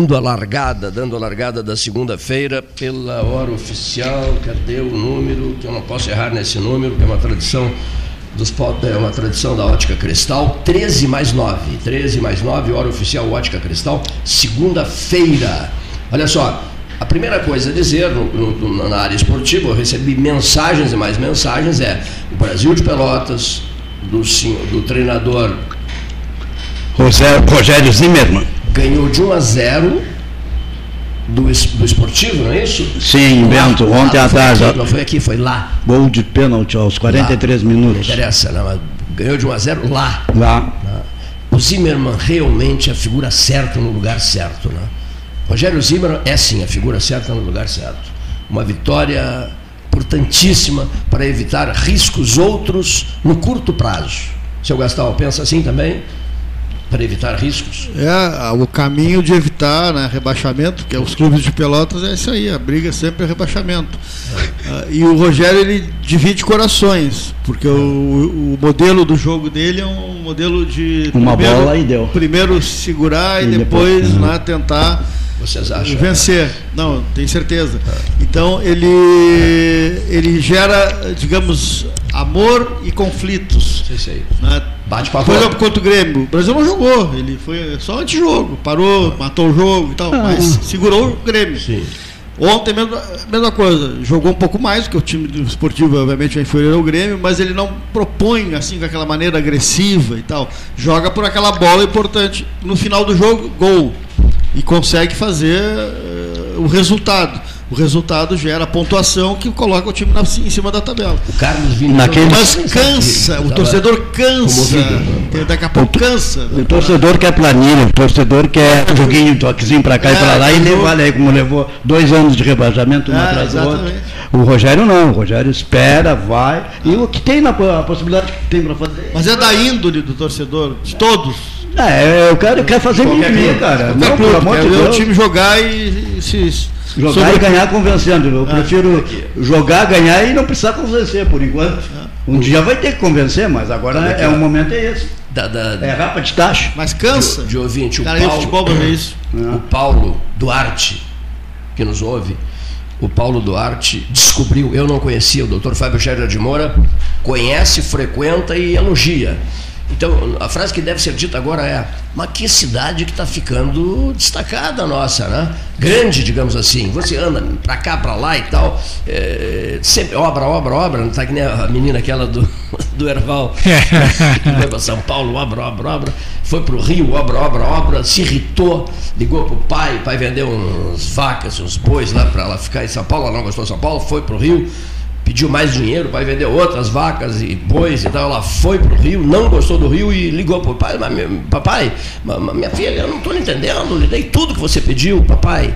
dando a largada, dando a largada da segunda-feira pela hora oficial. Cadê o número? Que eu não posso errar nesse número, que é uma tradição dos é uma tradição da Ótica Cristal. 13 mais 9. 13 mais 9, hora oficial Ótica Cristal, segunda-feira. Olha só, a primeira coisa a dizer no, no, na área esportiva, eu recebi mensagens e mais mensagens, é o Brasil de Pelotas, do, do treinador Rogério Zimmermann ganhou de 1 a 0 do, do esportivo, não é isso? Sim, Bento, lá, ontem à tarde. não foi aqui, foi lá. Gol de pênalti aos 43 lá. minutos. Não interessa, não, ganhou de 1 a 0 lá. Lá. O Zimmermann realmente é a figura certa no lugar certo. Né? Rogério Zimmermann é sim a figura certa no lugar certo. Uma vitória importantíssima para evitar riscos outros no curto prazo. Seu Gastal pensa assim também? Para evitar riscos? É, o caminho de evitar né, rebaixamento, que é os clubes de Pelotas, é isso aí, a briga sempre é rebaixamento. É. Uh, e o Rogério ele divide corações, porque o, o, modelo do jogo dele é um modelo de uma primeiro, bola e deu. Primeiro segurar e, e depois, depois né, tentar vocês acham? Vencer. Não, tenho certeza. Então ele ele gera, digamos, amor e conflitos. Sim, sim. Né? Bate para Por exemplo, contra o Grêmio. O Brasil não jogou. Ele foi só antijogo. Parou, matou o jogo e tal. Ah. Mas segurou o Grêmio. Sim. Ontem, mesma, mesma coisa, jogou um pouco mais, porque o time do esportivo, obviamente, é inferior ao Grêmio, mas ele não propõe assim, com aquela maneira agressiva e tal. Joga por aquela bola importante. No final do jogo, gol e consegue fazer uh, o resultado. O resultado gera pontuação que coloca o time na, em cima da tabela. O Carlos Vini Naquele... Mas cansa, o torcedor cansa. Daqui a pouco cansa. O torcedor quer planilha, o torcedor quer joguinho, toquezinho para cá é, e para lá, e levar aí, como levou dois anos de rebaixamento um é, atrás do outro. O Rogério não, o Rogério espera, vai. E o que tem na a possibilidade que tem para fazer. Mas é da índole do torcedor, de todos. É, o cara quer fazer mimimi, cara. Não, pelo amor de Deus. o time jogar e se. Jogar sobre... e ganhar convencendo. Eu ah, prefiro aqui. jogar, ganhar e não precisar convencer por enquanto. Ah. Um dia vai ter que convencer, mas agora é, o momento é esse. Da, da, é rapa de taxa. Mas cansa. De, de ouvinte, o cara, Paulo, futebol é isso. o Paulo Duarte, que nos ouve, o Paulo Duarte descobriu, eu não conhecia, o doutor Fábio Scherer de Moura conhece, frequenta e elogia. Então, a frase que deve ser dita agora é: mas que cidade que está ficando destacada nossa, né? Grande, digamos assim. Você anda para cá, para lá e tal, é, sempre obra, obra, obra. Não está que nem a menina aquela do, do Erval, que foi para São Paulo, obra, obra, obra. Foi para o Rio, obra, obra, obra. Se irritou, ligou para o pai, o pai vendeu uns vacas, uns bois lá para ela ficar em São Paulo. Ela não gostou de São Paulo, foi para o Rio pediu mais dinheiro para vender outras vacas e bois e tal. Ela foi para o Rio, não gostou do Rio e ligou para o pai: Papai, minha filha, eu não estou entendendo, lhe dei tudo que você pediu, papai.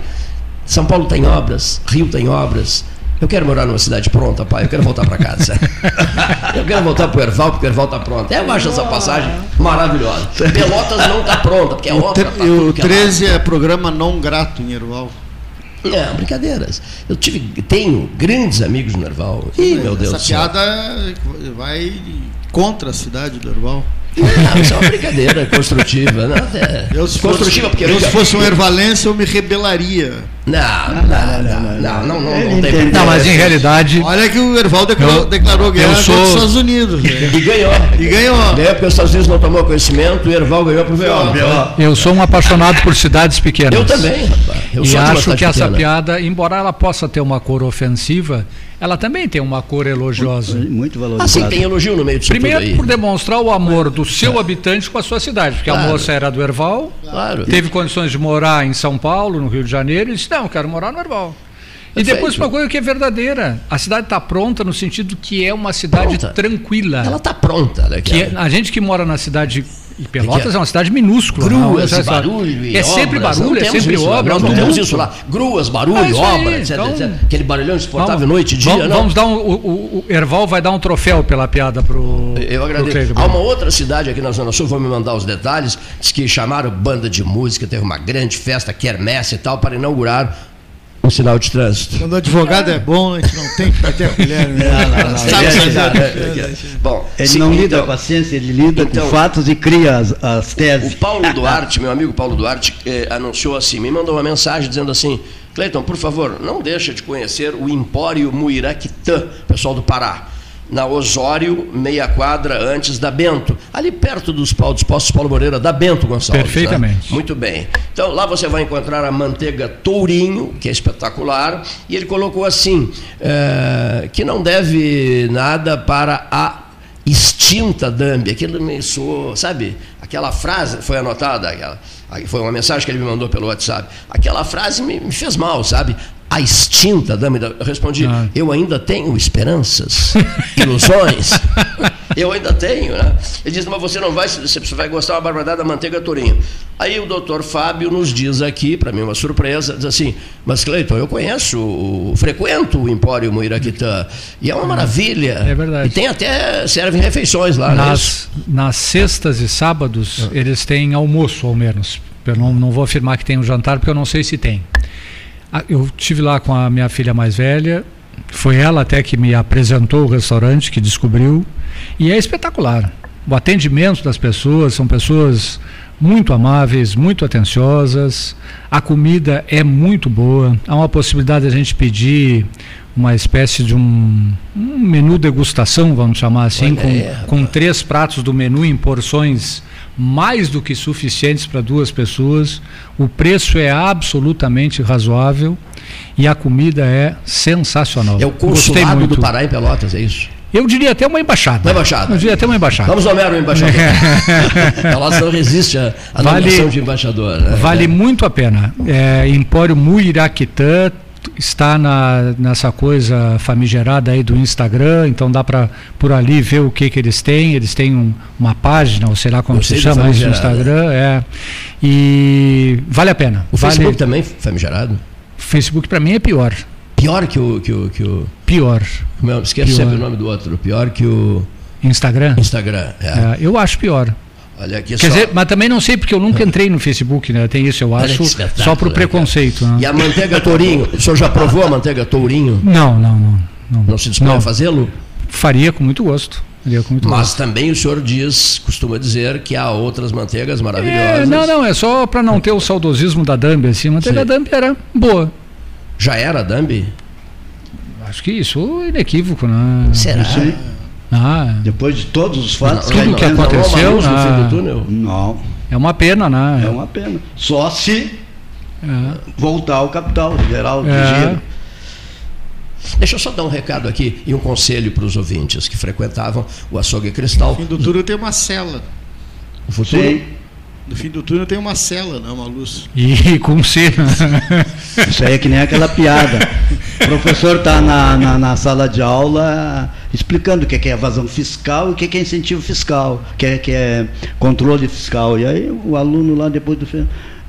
São Paulo tem obras, Rio tem obras. Eu quero morar numa cidade pronta, pai. Eu quero voltar para casa. eu quero voltar para o Erval, porque o Erval está pronto. Eu acho essa passagem maravilhosa. Pelotas não está pronta, porque é obra. Tá o 13 é, é programa não grato em Erval. Não, brincadeiras. Eu tive, tenho grandes amigos no Nerval. Ih, meu Deus do céu. Essa piada vai contra a cidade do Nerval. Não, isso é uma brincadeira construtiva. Não, é eu, se construtiva fosse, porque eu, se fosse um Ervalense, eu me rebelaria. Não, não, não, não, não, não, não, não tem Não, mas em realidade. Olha que o Erval declarou, eu, declarou guerra sou... os Estados Unidos. Né? E ganhou. E ganhou. Ganhou porque os Estados Unidos não tomou conhecimento, o Erval ganhou pro VO. Eu sou um apaixonado por cidades pequenas. Eu também, rapaz. Eu e acho que essa piada, embora ela possa ter uma cor ofensiva, ela também tem uma cor elogiosa. Muito, muito valorizada. Assim, tem elogio no meio disso Primeiro, por demonstrar o amor do seu habitante com a sua cidade, porque claro. a moça era do Erval, claro. teve condições de morar em São Paulo, no Rio de Janeiro, e disse: Não, eu quero morar no Erval. E depois uma coisa que é verdadeira. A cidade está pronta no sentido que é uma cidade pronta. tranquila. Ela está pronta. Né, que é, a gente que mora na cidade e Pelotas é, é uma cidade minúscula. Gruas, não, barulho e É sempre obras. barulho, é sempre isso, obra. Nós não, temos isso lá. Gruas, barulho, é obra, etc, então, etc, Aquele barulhão insuportável vamos, noite e dia. Vamos, vamos dar um, o, o, Erval vai dar um troféu pela piada pro. Eu agradeço. Pro Há uma outra cidade aqui na Zona Sul, vou me mandar os detalhes, diz que chamaram banda de música, teve uma grande festa, quermesse e tal, para inaugurar o sinal de trânsito. Quando o advogado é bom, a gente não tem que bater a colher. Né? Não, não, não. Sabe, é, é, Bom, ele sim, não lida então, com a ciência, ele lida então, com fatos e cria as, as, teses. O Paulo Duarte, meu amigo Paulo Duarte, eh, anunciou assim, me mandou uma mensagem dizendo assim, Cleiton, por favor, não deixa de conhecer o Empório Muiraquitã, pessoal do Pará na Osório, meia quadra antes da Bento, ali perto dos, dos postos Paulo Moreira, da Bento Gonçalves. Né? Perfeitamente. Né? Muito bem. Então lá você vai encontrar a manteiga Tourinho, que é espetacular, e ele colocou assim, é, que não deve nada para a extinta Dambi. Aquilo me soou, sabe? Aquela frase foi anotada, aquela, foi uma mensagem que ele me mandou pelo WhatsApp. Aquela frase me, me fez mal, sabe? A extinta dama. Eu respondi, ah. eu ainda tenho esperanças, ilusões. eu ainda tenho, né? Ele disse, mas você não vai, você vai gostar uma barbaridade da manteiga Torinho. Aí o doutor Fábio nos diz aqui, para mim uma surpresa, diz assim, mas Cleiton, eu conheço, frequento o Empório Muiraquitã, e é uma maravilha. É verdade. E tem até, servem refeições lá. É nas, nas sextas e sábados, é. eles têm almoço, ao menos. Eu não, não vou afirmar que tem um jantar, porque eu não sei se tem. Ah, eu tive lá com a minha filha mais velha, foi ela até que me apresentou o restaurante, que descobriu, e é espetacular. O atendimento das pessoas são pessoas muito amáveis, muito atenciosas, a comida é muito boa, há uma possibilidade de a gente pedir uma espécie de um, um menu degustação, vamos chamar assim, com, com três pratos do menu em porções mais do que suficientes para duas pessoas. O preço é absolutamente razoável e a comida é sensacional. É o consulado do Pará em Pelotas, é isso? Eu diria até uma embaixada. Uma embaixada. Eu diria até uma embaixada. Vamos nomear o embaixador. Pelotas não resiste à vale, de embaixador. Né? Vale é. muito a pena. É, Empório Muiraquitã está na, nessa coisa famigerada aí do Instagram, então dá para por ali ver o que que eles têm. Eles têm um, uma página, ou sei lá como se chama isso no Instagram, é. E vale a pena. O vale... Facebook também famigerado? O Facebook para mim é pior. Pior que o que o, que o... pior. Meu, esquece pior. sempre o nome do outro. Pior que o Instagram. Instagram. É. É, eu acho pior. Olha aqui Quer só. dizer, mas também não sei porque eu nunca entrei no Facebook, né? Tem isso, eu acho, só para o preconceito. Né? E a manteiga tourinho, o senhor já provou a manteiga tourinho? Não, não, não. Não, não se dispõe a fazê-lo? Faria com muito gosto. Com muito mas gosto. também o senhor diz, costuma dizer que há outras manteigas maravilhosas. É, não, não, é só para não ter o saudosismo da Dambi, assim. A manteiga Sim. Dambi era boa. Já era Dambi? Acho que isso é inequívoco, né? Será? Sim. Ah, Depois de todos os fatos. Tudo que aconteceu. Não, no fim do túnel? Não. É uma pena, né? É uma pena. Só se é. voltar ao capital geral é. giro. Deixa eu só dar um recado aqui e um conselho para os ouvintes que frequentavam o açougue cristal. No fim do túnel tem uma cela. O futuro? Sim. No fim do túnel tem uma cela, não uma luz. E com C. Isso aí é que nem aquela piada. O professor está na, na, na, sala de aula explicando o que é, evasão fiscal e o que é incentivo fiscal, o que é, que é controle fiscal. E aí o aluno lá depois do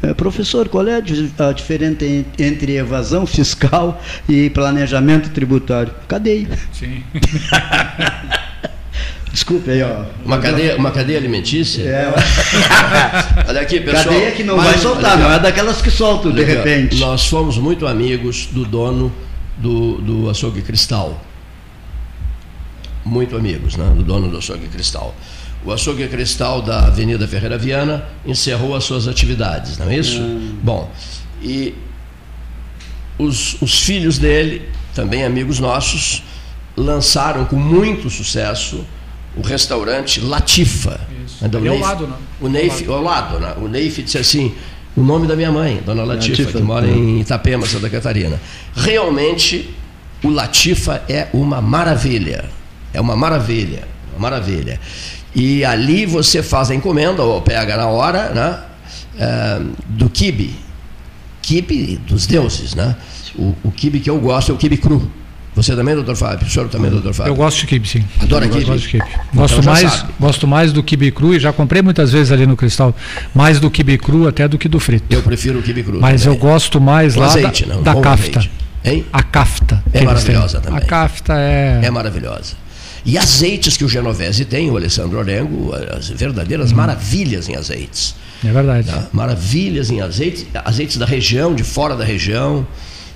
é, professor, qual é a diferença entre evasão fiscal e planejamento tributário? Cadeia. Sim. Desculpe aí, ó. Uma cadeia, uma cadeia alimentícia? É. olha aqui, pessoal. Cadeia que não vai soltar, não é daquelas que soltam de repente. Nós fomos muito amigos do dono do, do açougue Cristal. Muito amigos, né? Do dono do açougue Cristal. O açougue Cristal da Avenida Ferreira Viana encerrou as suas atividades, não é isso? Hum. Bom, e os, os filhos dele, também amigos nossos, lançaram com muito sucesso o restaurante Latifa. Isso. Então, ao lado, né? O Neif, ao lado, né? O Neif disse assim, o nome da minha mãe, Dona Latifa, Latifa que mora em Itapema, Santa Catarina. Realmente, o Latifa é uma maravilha. É uma maravilha, uma maravilha. E ali você faz a encomenda, ou pega na hora, né? É, do kibe. Kibe dos deuses, né? O, o kibe que eu gosto é o kibe cru. Você também, doutor Fábio? O senhor também, doutor Fábio? Eu gosto de kibe, sim. Adora kibe? Gosto de kibe. Gosto, então, mais, gosto mais do kibe cru e já comprei muitas vezes ali no Cristal, mais do kibe cru até do que do frito. Eu prefiro o kibe cru. Mas também. eu gosto mais lá azeite, da, não, da cafta. Hein? A cafta. É maravilhosa também. A cafta é... É maravilhosa. E azeites que o Genovese tem, o Alessandro Orengo, as verdadeiras hum. maravilhas em azeites. É verdade. Tá? Maravilhas em azeites, azeites da região, de fora da região.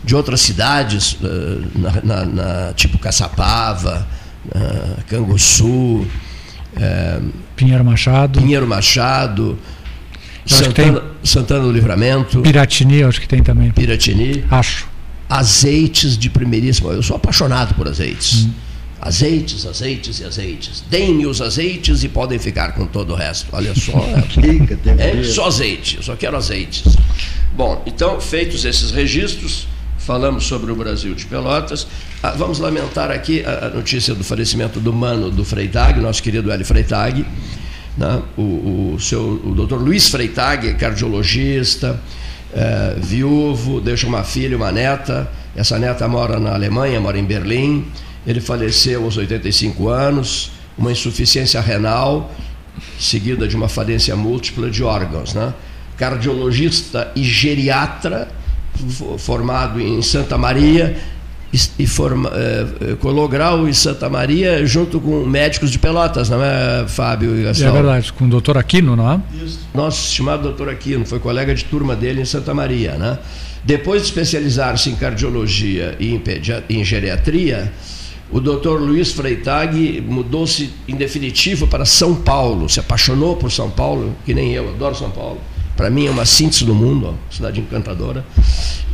de outras cidades, uh, na, na, na, tipo Caçapava, uh, Canguçu, uh, Pinheiro Machado. Pinheiro Machado, Santana, Santana, do Livramento. Piratini, acho que tem também. Piratini. Acho. Azeites de primeiríssimo. Eu sou apaixonado por azeites. Hum. Azeites, azeites e azeites. Deem-me os azeites e podem ficar com todo o resto. Olha só. é, só azeite, eu só quero azeites. Bom, então, feitos esses registros, falamos sobre o Brasil de Pelotas. Ah, vamos lamentar aqui a notícia do falecimento do mano do Freitag, nosso querido Hélio Freitag. Né? O, o, seu, o doutor Luiz Freitag, cardiologista, é, viúvo, deixa uma filha e uma neta. Essa neta mora na Alemanha, mora em Berlim ele faleceu aos 85 anos, uma insuficiência renal, seguida de uma falência múltipla de órgãos. Né? Cardiologista e geriatra, formado em Santa Maria, e forma, é, colou grau em Santa Maria junto com médicos de Pelotas, não é, Fábio e Gastão? É verdade, com o doutor Aquino, não é? Isso. Nosso estimado doutor Aquino, foi colega de turma dele em Santa Maria. Né? Depois de especializar-se em cardiologia e em, em geriatria, o doutor Luiz Freitag mudou-se em definitivo para São Paulo, se apaixonou por São Paulo, que nem eu, adoro São Paulo. Para mim é uma síntese do mundo, ó, cidade encantadora.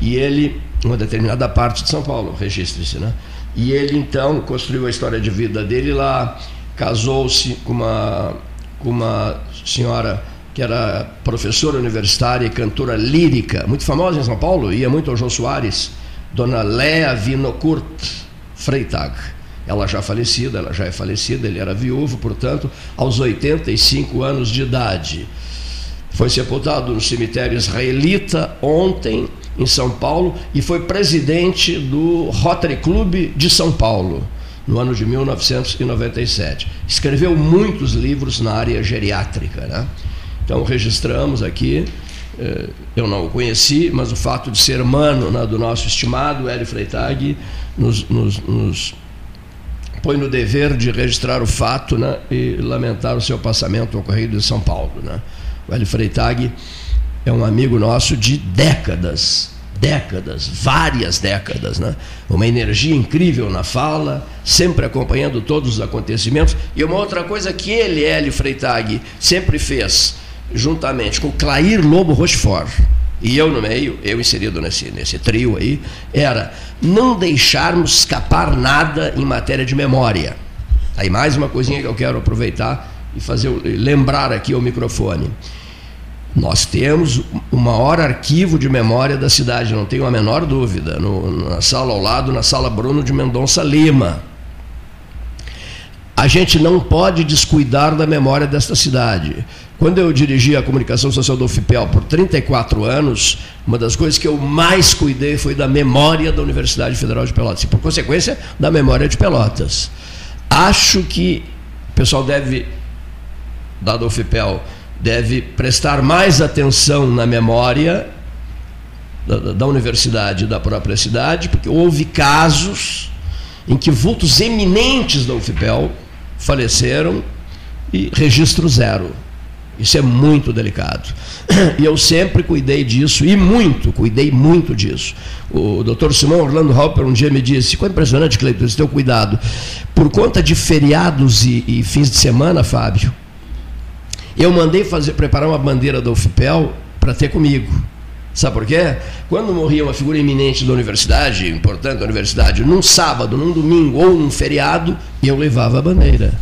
E ele, uma determinada parte de São Paulo, registre-se, né? E ele então construiu a história de vida dele lá, casou-se com uma, com uma senhora que era professora universitária e cantora lírica, muito famosa em São Paulo, ia muito ao João Soares, dona Léa Vinocurt Freitag. Ela já falecida, ela já é falecida, ele era viúvo, portanto, aos 85 anos de idade. Foi sepultado no cemitério israelita ontem, em São Paulo, e foi presidente do Rotary Club de São Paulo, no ano de 1997. Escreveu muitos livros na área geriátrica. Né? Então, registramos aqui eu não o conheci, mas o fato de ser mano né, do nosso estimado Hélio Freitag nos, nos, nos, põe no dever de registrar o fato né, e lamentar o seu passamento ocorrido em São Paulo. Né. O Hélio Freitag é um amigo nosso de décadas, décadas, várias décadas, né? Uma energia incrível na fala, sempre acompanhando todos os acontecimentos. E uma outra coisa que ele, Hélio Freitag, sempre fez, juntamente com Clair Lobo Rochefort, e eu no meio, eu inserido nesse, nesse trio aí, era não deixarmos escapar nada em matéria de memória. Aí mais uma coisinha que eu quero aproveitar e fazer lembrar aqui ao microfone. Nós temos o maior arquivo de memória da cidade, não tenho a menor dúvida, no, na sala ao lado, na sala Bruno de Mendonça Lima. A gente não pode descuidar da memória desta cidade. Quando eu dirigi a comunicação social do UFPEL por 34 anos, uma das coisas que eu mais cuidei foi da memória da Universidade Federal de Pelotas, e por consequência, da memória de Pelotas. Acho que o pessoal deve, dado o UFPEL, deve prestar mais atenção na memória da, da universidade e da própria cidade, porque houve casos em que vultos eminentes da UFPEL faleceram e registro zero. Isso é muito delicado. E eu sempre cuidei disso, e muito, cuidei muito disso. O doutor Simão Orlando Hopper um dia me disse: Ficou impressionante, Cleiton, esse teu cuidado. Por conta de feriados e, e, fins de semana, Fábio, eu mandei fazer, preparar uma bandeira da UFPEL para ter comigo. Sabe por quê? Quando morria uma figura eminente da universidade, importante da universidade, num sábado, num domingo ou num feriado, eu levava a bandeira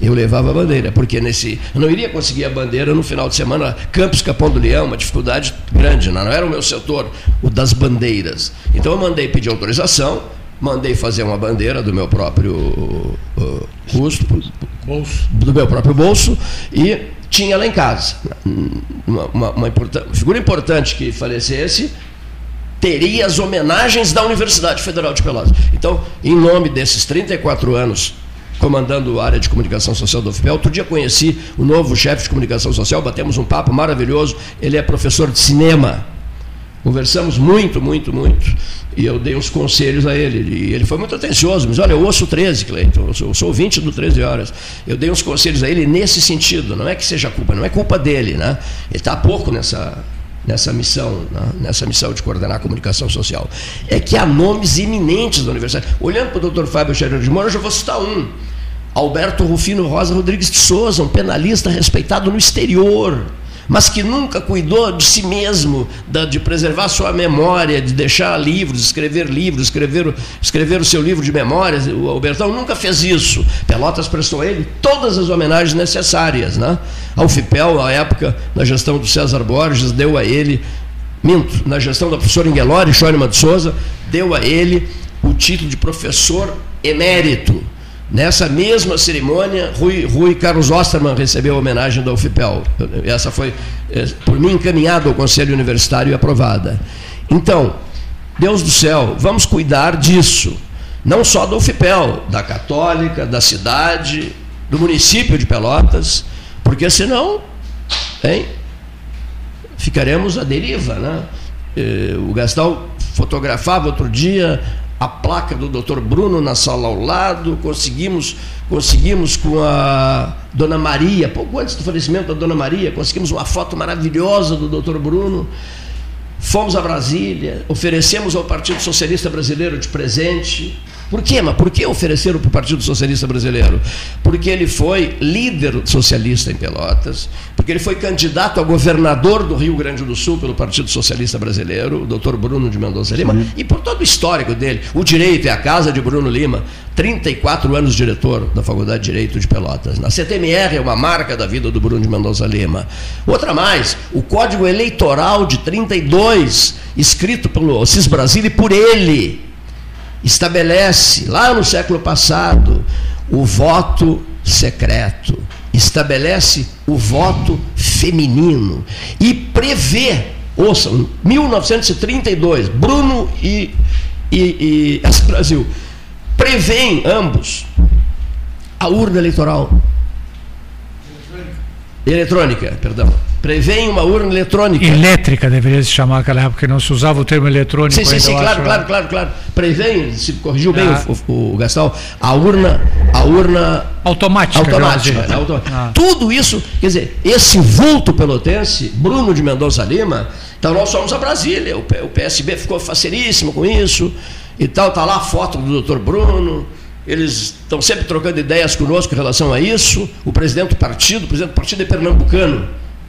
eu levava a bandeira, porque nesse. Eu não iria conseguir a bandeira no final de semana, Campos Capão do Leão, uma dificuldade grande, não, não era o meu setor, o das bandeiras. Então eu mandei pedir autorização, mandei fazer uma bandeira do meu próprio uh, custo, bolso. do meu próprio bolso, e tinha lá em casa. Uma, uma, uma figura importante que falecesse, teria as homenagens da Universidade Federal de Pelotas. Então, em nome desses 34 anos comandando a área de comunicação social do UFPEL. Outro dia conheci o novo chefe de comunicação social, batemos um papo maravilhoso. Ele é professor de cinema. Conversamos muito, muito, muito. E eu dei uns conselhos a ele. E ele foi muito atencioso. Mas olha, eu ouço 13, Cleiton. Eu sou, eu sou ouvinte do 13 horas. Eu dei uns conselhos a ele nesse sentido. Não é que seja culpa, não é culpa dele, né? Ele está pouco nessa, nessa missão, né? nessa missão de coordenar a comunicação social, é que há nomes iminentes da universidade. Olhando para o doutor Fábio Scherer de Moura, eu já vou citar um. Alberto Rufino Rosa Rodrigues de Souza, um penalista respeitado no exterior, mas que nunca cuidou de si mesmo, de preservar sua memória, de deixar livros, escrever livros, escrever, escrever o seu livro de memórias. O Albertão nunca fez isso. Pelotas prestou a ele todas as homenagens necessárias. Né? A UFIPEL, à época, na gestão do César Borges, deu a ele, minto, na gestão da professora Inguelori, Schorima de Souza, deu a ele o título de professor emérito Nessa mesma cerimônia, Rui, Rui Carlos Osterman recebeu a homenagem da UFPEL. Essa foi, eh, por mim, encaminhada ao Conselho Universitário e aprovada. Então, Deus do céu, vamos cuidar disso. Não só da UFPEL, da Católica, da cidade, do município de Pelotas, porque senão hein, ficaremos à deriva. Né? Eh, o Gastal fotografava outro dia a placa do Dr. Bruno na sala ao lado, conseguimos, conseguimos com a Dona Maria, pouco antes do falecimento da Dona Maria, conseguimos uma foto maravilhosa do Dr. Bruno. Fomos a Brasília, oferecemos ao Partido Socialista Brasileiro de presente por quê? Mas por que ofereceram para o Partido Socialista Brasileiro? Porque ele foi líder socialista em Pelotas, porque ele foi candidato a governador do Rio Grande do Sul pelo Partido Socialista Brasileiro, o doutor Bruno de Mendonça Lima, Sim. e por todo o histórico dele. O direito é a casa de Bruno Lima, 34 anos diretor da Faculdade de Direito de Pelotas. Na CTMR é uma marca da vida do Bruno de Mendonça Lima. Outra mais, o Código Eleitoral de 32, escrito pelo Cis Brasília e por ele estabelece, lá no século passado, o voto secreto, estabelece o voto feminino e prevê, ouçam, 1932, Bruno e, e, e Brasil, prevêem ambos a urna eleitoral. Eletrônica. Eletrônica, perdão prevêem uma urna eletrônica. Elétrica deveria se chamar naquela época, não se usava o termo eletrônico. Sim, sim, sim claro, acho, claro, claro, claro. Prevêem, se corrigiu bem ah. o, o, o, Gastal, a urna, a urna automática. Automática. Né, ah. Tudo isso, quer dizer, esse vulto pelotense, Bruno de Mendonça Lima, então nós fomos a Brasília, o, o PSB ficou faceríssimo com isso e tal, está lá a foto do doutor Bruno eles estão sempre trocando ideias conosco em relação a isso. O presidente do partido, o presidente do partido é pernambucano,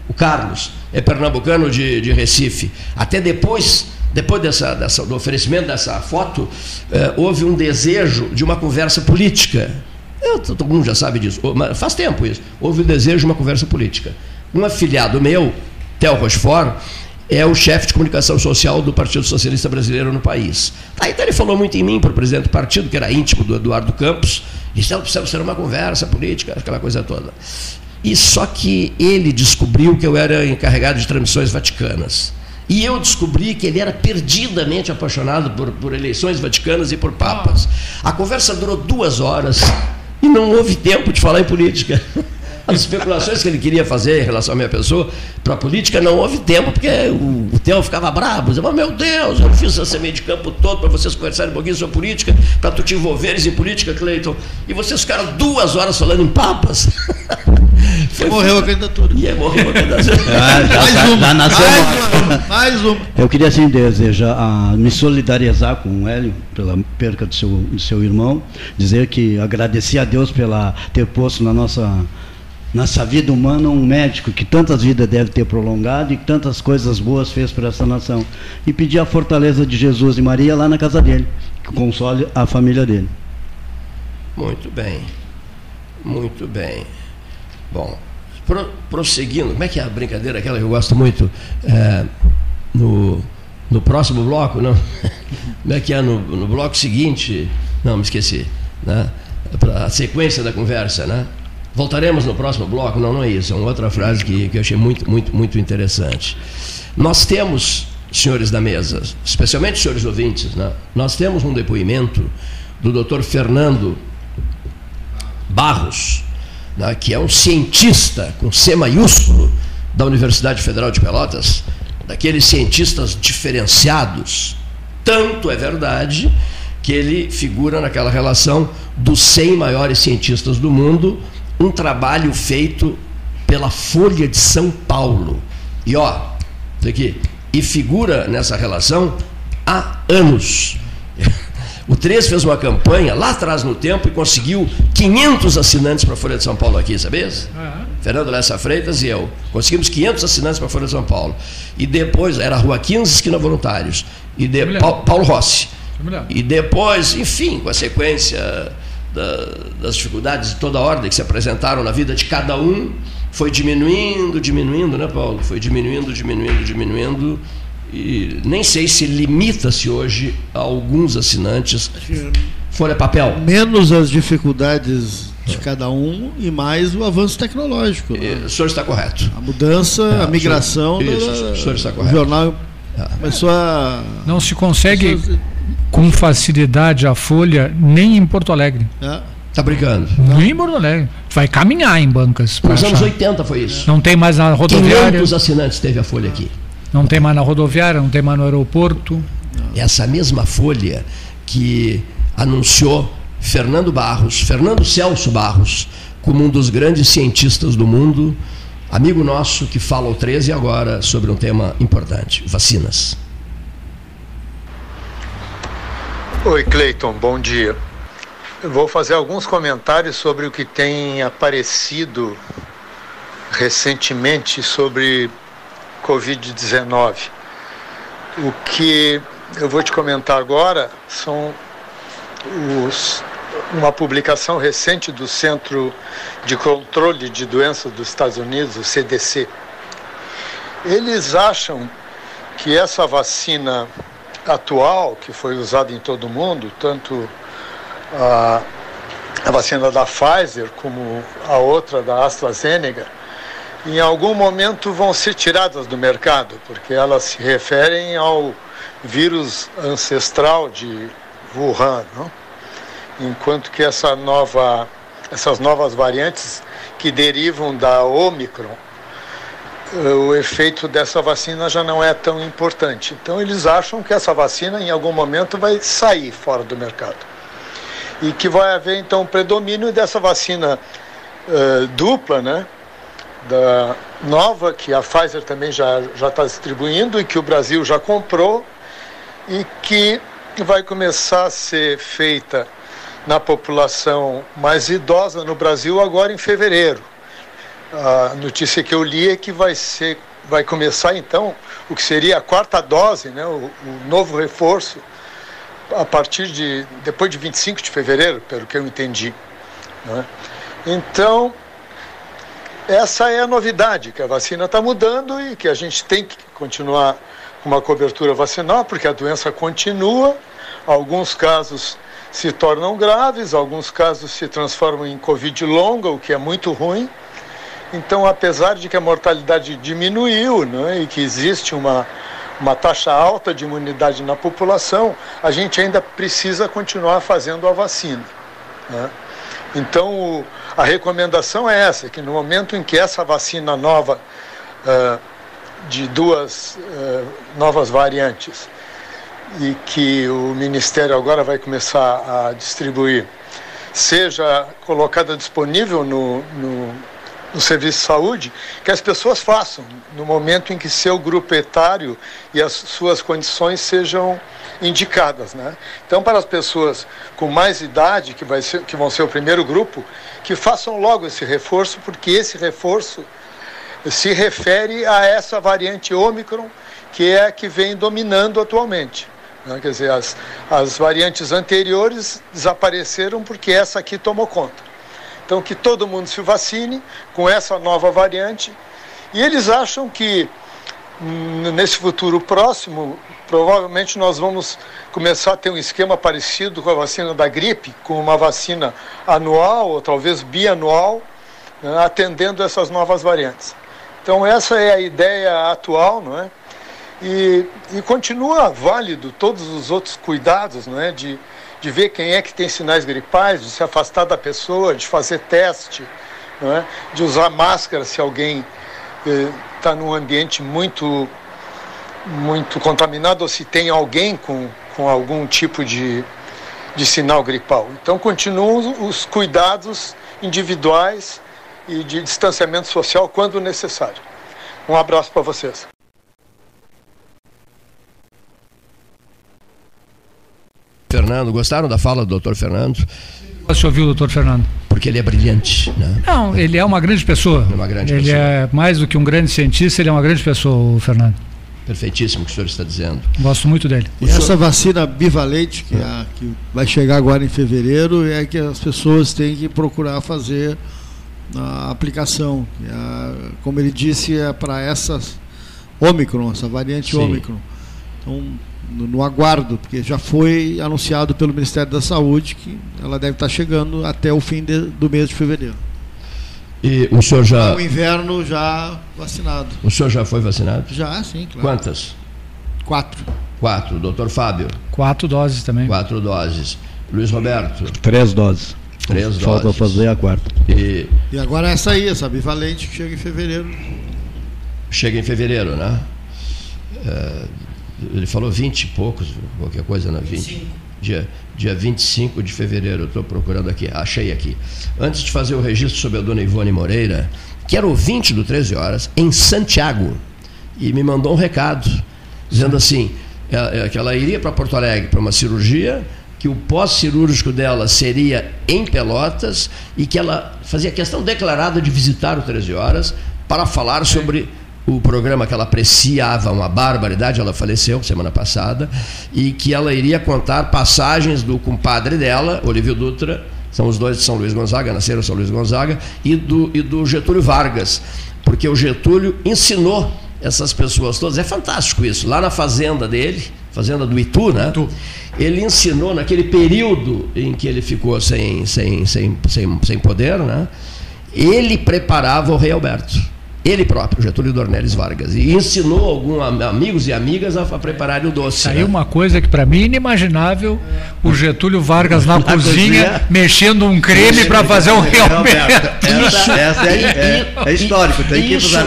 o Carlos, é pernambucano de, de Recife. Até depois, depois dessa, dessa, do oferecimento dessa foto, eh, houve um desejo de uma conversa política. Eu, todo mundo já sabe disso, mas faz tempo isso. Houve o desejo de uma conversa política. Um afiliado meu, Theo Rochefort, é o chefe de comunicação social do Partido Socialista Brasileiro no país. Tá, então ele falou muito em mim para o presidente do partido, que era íntimo do Eduardo Campos, e disse, precisa ser uma conversa política, aquela coisa toda. E só que ele descobriu que eu era encarregado de transmissões vaticanas. E eu descobri que ele era perdidamente apaixonado por, por eleições vaticanas e por papas. A conversa durou duas horas e não houve tempo de falar em política. As especulações que ele queria fazer em relação à minha pessoa para a política não houve tempo, porque o, o Theo ficava bravo. Dizia, meu Deus, eu fiz esse meio de campo todo para vocês conversarem um pouquinho sobre política, para tu te envolveres em política, Cleiton. E vocês ficaram duas horas falando em papas. Foi, morreu a candidatura. E morreu a candidatura. Ah, já, mais, uma, já nasceu mais, uma, mais uma. Eu queria assim desejar, a, me solidarizar com o Hélio pela perca do seu, do seu irmão, dizer que agradeci a Deus pela ter posto na nossa nessa vida humana um médico que tantas vidas deve ter prolongado e tantas coisas boas fez para essa nação. E pedir a fortaleza de Jesus e Maria lá na casa dele, que console a família dele. Muito bem. Muito bem. Bom, pro, prosseguindo, como é que é a brincadeira aquela que eu gosto muito? É, no, no próximo bloco, não? Como é que é no, no bloco seguinte? Não, me esqueci. Né? A sequência da conversa, né? Voltaremos no próximo bloco? Não, não é isso. É uma outra frase que, que eu achei muito, muito, muito interessante. Nós temos, senhores da mesa, especialmente senhores ouvintes, né? nós temos um depoimento do doutor Fernando Barros, né? que é um cientista com C maiúsculo da Universidade Federal de Pelotas, daqueles cientistas diferenciados. Tanto é verdade que ele figura naquela relação dos 100 maiores cientistas do mundo um trabalho feito pela Folha de São Paulo. E ó, aqui, e figura nessa relação há anos. O 3 fez uma campanha lá atrás no tempo e conseguiu 500 assinantes para a Folha de São Paulo aqui, sabes? Uhum. Fernando Lessa Freitas e eu. Conseguimos 500 assinantes para a Folha de São Paulo. E depois, era a Rua 15, esquina Voluntários. E de, Paulo Rossi. E depois, enfim, com a sequência da, das dificuldades de toda ordem que se apresentaram na vida de cada um, foi diminuindo, diminuindo, né, Paulo? Foi diminuindo, diminuindo, diminuindo e nem sei se limita-se hoje a alguns assinantes. Folha papel. Menos as dificuldades de cada um e mais o avanço tecnológico. Né? O senhor está correto. A mudança, é, a migração. Senhor, isso, o senhor está correto. O jornal é. começou a. Não se consegue com facilidade a folha nem em Porto Alegre. É. Tá brincando? Nem em Porto Alegre. Vai caminhar em bancas. Nos anos 80 foi isso. Não tem mais na rodoviária. Quantos assinantes teve a Folha aqui? Não tem mais na rodoviária, não tem mais no aeroporto. Essa mesma folha que anunciou Fernando Barros, Fernando Celso Barros, como um dos grandes cientistas do mundo, amigo nosso que fala o 13 agora sobre um tema importante: vacinas. Oi, Cleiton, bom dia. Eu vou fazer alguns comentários sobre o que tem aparecido recentemente sobre Covid-19. O que eu vou te comentar agora são os, uma publicação recente do Centro de Controle de Doenças dos Estados Unidos, o CDC. Eles acham que essa vacina atual, que foi usada em todo o mundo, tanto a, a vacina da Pfizer como a outra da AstraZeneca, em algum momento vão ser tiradas do mercado, porque elas se referem ao vírus ancestral de Wuhan, não? enquanto que essa nova, essas novas variantes que derivam da Omicron, o efeito dessa vacina já não é tão importante. Então eles acham que essa vacina em algum momento vai sair fora do mercado. E que vai haver então um predomínio dessa vacina uh, dupla, né? da nova, que a Pfizer também já está distribuindo e que o Brasil já comprou e que vai começar a ser feita na população mais idosa no Brasil agora em fevereiro. A notícia que eu li é que vai ser vai começar então o que seria a quarta dose, né, o, o novo reforço a partir de depois de 25 de fevereiro, pelo que eu entendi. Né? Então essa é a novidade, que a vacina está mudando e que a gente tem que continuar com uma cobertura vacinal, porque a doença continua, alguns casos se tornam graves, alguns casos se transformam em Covid longa, o que é muito ruim. Então, apesar de que a mortalidade diminuiu né, e que existe uma, uma taxa alta de imunidade na população, a gente ainda precisa continuar fazendo a vacina. Né? Então, a recomendação é essa, que no momento em que essa vacina nova, uh, de duas uh, novas variantes, e que o Ministério agora vai começar a distribuir, seja colocada disponível no, no, no serviço de saúde, que as pessoas façam, no momento em que seu grupo etário e as suas condições sejam indicadas. Né? Então, para as pessoas com mais idade, que, vai ser, que vão ser o primeiro grupo, que façam logo esse reforço, porque esse reforço se refere a essa variante Ômicron, que é a que vem dominando atualmente. Né? Quer dizer, as, as variantes anteriores desapareceram porque essa aqui tomou conta. Então, que todo mundo se vacine com essa nova variante. E eles acham que nesse futuro próximo, provavelmente nós vamos começar a ter um esquema parecido com a vacina da gripe, com uma vacina anual ou talvez bianual, né, atendendo essas novas variantes. Então essa é a ideia atual, não é? E, e continua válido todos os outros cuidados, não é? De, de ver quem é que tem sinais gripais, de se afastar da pessoa, de fazer teste, é? de usar máscara se alguém está num ambiente muito, muito contaminado ou se tem alguém com, com algum tipo de, de sinal gripal. Então, continuam os cuidados individuais e de distanciamento social quando necessário. Um abraço para vocês. Fernando, gostaram da fala do doutor Fernando? Você ouviu o doutor Fernando? Porque ele é brilhante, né? Não, ele é uma grande pessoa. É uma grande ele pessoa. é mais do que um grande cientista, ele é uma grande pessoa, o Fernando. Perfeitíssimo o que o senhor está dizendo. Gosto muito dele. E essa vacina bivalente, que, é a, que vai chegar agora em fevereiro, é que as pessoas têm que procurar fazer a aplicação. É a- como ele disse, é para essa Omicron, essa variante Sim. Omicron. Então, no, no aguardo, porque já foi anunciado pelo Ministério da Saúde que ela deve estar chegando até o fim de- do mês de fevereiro. E o senhor já, O inverno já vacinado. o senhor já foi vacinado? Já, sim, claro. Quantas? Quatro. Quatro. Doutor Fábio, Quatro doses também. quatro doses. Luiz Roberto, Três doses. três Falta doses. fazer a quarta. E E agora essa aí, essa bivalente, que chega em fevereiro. chega em fevereiro, né? É, ele falou 20 e poucos, qualquer coisa, né? 20. Dia, dia 25 de fevereiro, eu estou procurando aqui, achei aqui. Antes de fazer o registro sobre a dona Ivone Moreira, que era ouvinte do 13 Horas, em Santiago, e me mandou um recado, dizendo assim, é, é, que ela iria para Porto Alegre para uma cirurgia, que o pós-cirúrgico dela seria em Pelotas e que ela fazia questão declarada de visitar o 13 Horas para falar sobre o programa que ela apreciava uma barbaridade, ela faleceu semana passada, e que ela iria contar passagens do compadre dela, Olívio Dutra, são os dois de São Luís Gonzaga, nasceram São Luís Gonzaga, e do, e do Getúlio Vargas, porque o Getúlio ensinou essas pessoas todas, é fantástico isso, lá na fazenda dele, fazenda do Itu, né? Ele ensinou naquele período em que ele ficou sem, sem, sem, sem, sem poder, né? Ele preparava o rei Alberto. Ele próprio, Getúlio Dornelles Vargas. E ensinou alguns amigos e amigas a, a prepararem o doce. Saiu né? uma coisa que para mim é inimaginável, o Getúlio Vargas na, cozinha, cozinha. mexendo um creme para fazer um real Roberto, essa, essa é, é- é histórico, tem que ir isso,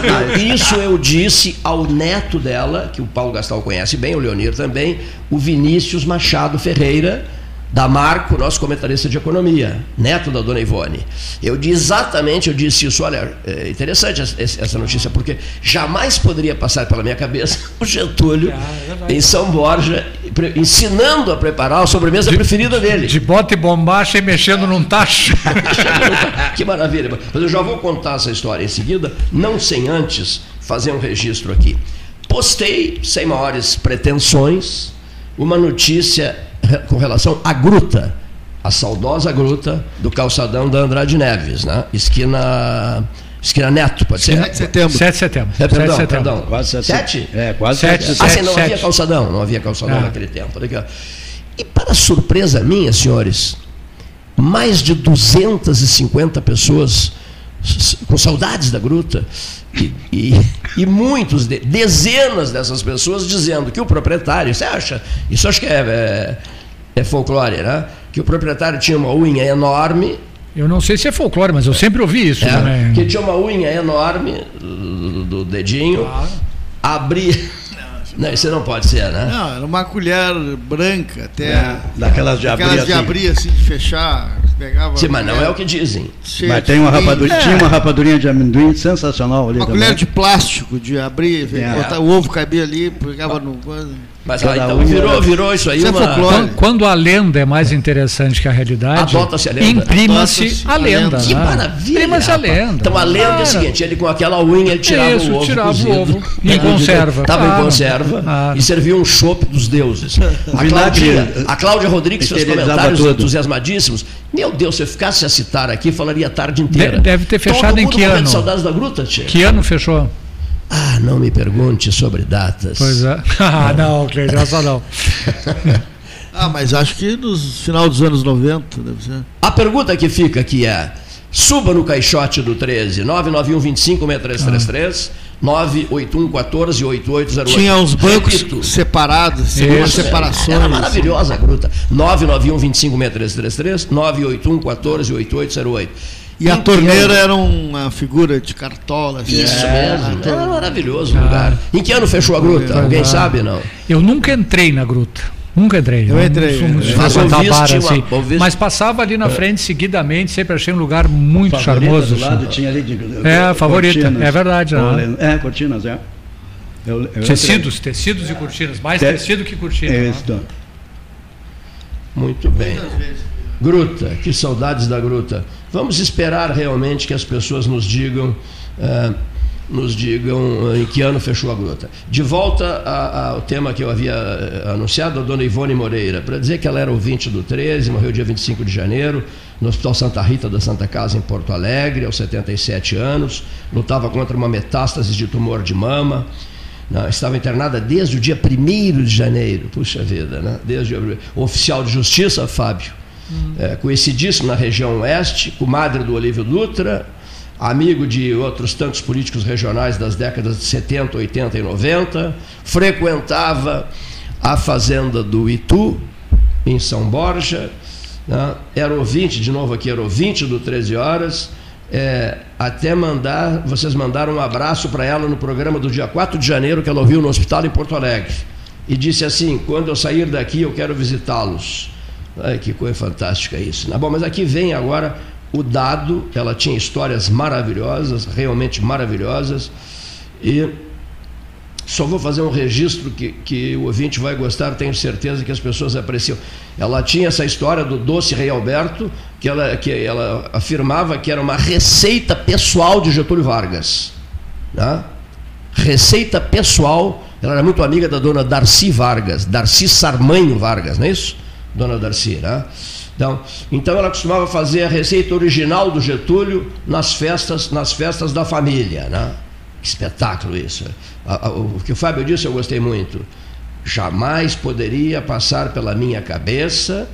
isso eu disse ao neto dela, que o Paulo Gastal conhece bem, o Leonir também, o Vinícius Machado Ferreira, da Marco, nosso comentarista de economia, neto da dona Ivone. Eu disse exatamente, eu disse isso, olha, é interessante essa notícia, porque jamais poderia passar pela minha cabeça o Getúlio em São Borja, ensinando a preparar a sobremesa preferida dele. de bota e bombacha e mexendo num tacho. que maravilha. Mas eu já vou contar essa história em seguida, não sem antes fazer um registro aqui. Postei, sem maiores pretensões, uma notícia com relação à gruta, a saudosa gruta do calçadão da Andrade Neves, né? esquina, esquina Neto, pode ser? 7 de setembro. 7 de setembro. É, 7 de perdão, setembro. perdão. Quase sete. Sete? É, quase Sete. sete. Ah, sim, não sete. havia calçadão, não havia calçadão Ah. naquele tempo. Olha aqui, ó. E para surpresa minha, senhores, mais de 250 pessoas com saudades da gruta e, e, e muitos, de- dezenas dessas pessoas dizendo que o proprietário, você acha? Isso acho que é, é, é folclore, né? Que o proprietário tinha uma unha enorme, Eu não sei se é folclore, mas eu sempre ouvi isso é, também. que tinha uma unha enorme do, do dedinho, abria. Não, isso não pode ser, né? Não, era uma colher branca, até. É, daquelas de abrir Aquelas de assim. abrir assim, de fechar. Pegava Sim, mas não é o que dizem. Mas tem uma rapadura, É, tinha uma rapadurinha de amendoim sensacional ali Uma também. colher de plástico de abrir, É. botar- o ovo cabia ali, pegava no. Mas Cada ah, então virou, era- virou isso aí Isso é uma. folclore. Quando, quando a lenda é mais interessante que a realidade, Adota-se a lenda. imprima-se Adota-se a lenda. Que né? maravilha! Imprima-se a lenda. Então a lenda é o seguinte: ele com aquela unha ele tirava Isso, o ovo. tirava o cozido. ovo em conserva, Estava claro. em conserva Claro. e servia um chopp dos deuses. A Cláudia, a Cláudia Rodrigues fez esterilizava comentários tudo. entusiasmadíssimos. Meu Deus, se eu ficasse a citar aqui, falaria a tarde inteira. De- deve ter fechado Todo em mundo que ano? de saudades da gruta, tia? Que ano fechou? Ah, não me pergunte sobre datas. Pois é. Ah, não, Cleiton, essa não. Ah, mas acho que no final dos anos 90, deve ser. A pergunta que fica aqui é: suba no caixote do 13, 991 25 6333, 981 14 8808. Tinha uns bancos Repito, separados, umas separações. Era maravilhosa a gruta. 991 25 6333, 981 14 8808. E a torneira ano- era uma figura de cartola. assim. Isso É, mesmo. a tor- Era maravilhoso o lugar. Em que ano fechou a gruta? Alguém Ah. sabe, não? Eu nunca entrei na gruta. Nunca entrei. Eu Não entrei, de entrei. Mas assim. Mas passava ali na frente seguidamente, sempre achei um lugar muito charmoso. do lado assim. tinha ali de, É, a favorita, cortinas. é verdade? Olha, É, cortinas, é. Eu, eu Tecidos, tecidos e cortinas. Mais Te- tecido que cortina. entrei. É né? isso. Muito bem. Gruta, que saudades da gruta. Vamos esperar realmente que as pessoas nos digam. Uh, nos digam eh, em que ano fechou a gruta. De volta ao tema que eu havia eh, anunciado, a dona Ivone Moreira, para dizer que ela era ouvinte do 13, morreu dia 25 de janeiro, no Hospital Santa Rita da Santa Casa, em Porto Alegre, aos 77 anos, lutava contra uma metástase de tumor de mama. Não, estava internada desde o dia 1 de janeiro, puxa vida, né? desde o oficial de justiça, Fábio, hum. é, conhecidíssimo na região oeste, comadre do Olívio Dutra, amigo de outros tantos políticos regionais das décadas de 70, 80 e 90, frequentava a fazenda do Itu, em São Borja, né? era ouvinte, de novo aqui, era ouvinte do 13 Horas, é, até mandar, vocês mandaram um abraço para ela no programa do dia 4 de janeiro, que ela ouviu no hospital em Porto Alegre. E disse assim: quando eu sair daqui, eu quero visitá-los. Ai, que coisa fantástica isso. Né? Bom, mas aqui vem agora o dado, ela tinha histórias maravilhosas, realmente maravilhosas, e só vou fazer um registro que, que o ouvinte vai gostar, tenho certeza que as pessoas apreciam. Ela tinha essa história do doce Rei Alberto, que ela, que ela afirmava que era uma receita pessoal de Getúlio Vargas. Né? Receita pessoal, ela era muito amiga da dona Darcy Vargas, Darcy Sarmanho Vargas, não é isso? Dona Darcy, né? Então, então ela costumava fazer a receita original do Getúlio nas festas, nas festas da família. Né? Que espetáculo isso. O que o Fábio disse eu gostei muito. Jamais poderia passar pela minha cabeça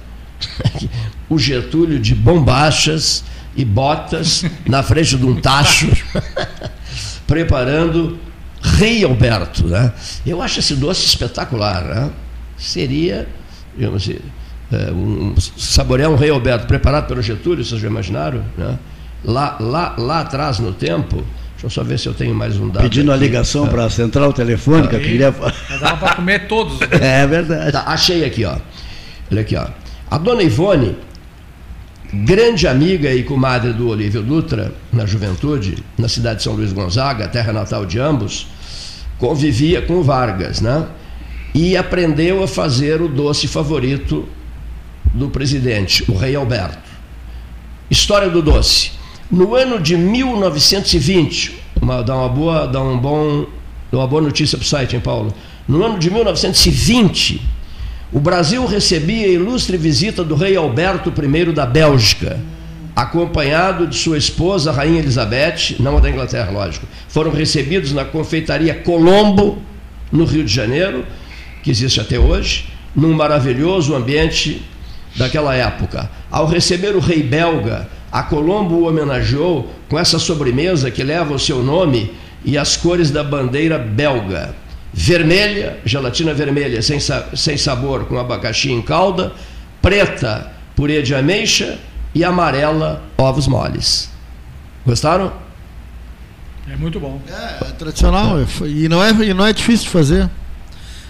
o Getúlio de bombachas e botas na frente de um tacho, preparando Rei Alberto. Né? Eu acho esse doce espetacular. Né? Seria, digamos assim, é, um, saborear um rei Alberto preparado pelo Getúlio, vocês já imaginaram? Né? Lá, lá, lá atrás no tempo, deixa eu só ver se eu tenho mais um dado. Pedindo aqui. a ligação para a central telefônica, Aí, queria. Dava para comer todos. é verdade. Tá, achei aqui, ó. Olha aqui, ó. A dona Ivone, grande amiga e comadre do Olívio Dutra, na juventude, na cidade de São Luís Gonzaga, terra natal de ambos, convivia com Vargas, né? E aprendeu a fazer o doce favorito do presidente, o rei Alberto. História do doce. No ano de 1920, uma, dá, uma boa, dá, um bom, dá uma boa notícia para o site, hein, Paulo? No ano de 1920, o Brasil recebia a ilustre visita do rei Alberto I da Bélgica, acompanhado de sua esposa, a Rainha Elizabeth, não a da Inglaterra, lógico. Foram recebidos na confeitaria Colombo, no Rio de Janeiro, que existe até hoje, num maravilhoso ambiente daquela época. Ao receber o rei belga, a Colombo o homenageou com essa sobremesa que leva o seu nome e as cores da bandeira belga. Vermelha, gelatina vermelha sem, sem sabor com abacaxi em calda, preta, purê de ameixa e amarela, ovos moles. Gostaram? É muito bom. É, é tradicional e não é, e não é difícil de fazer.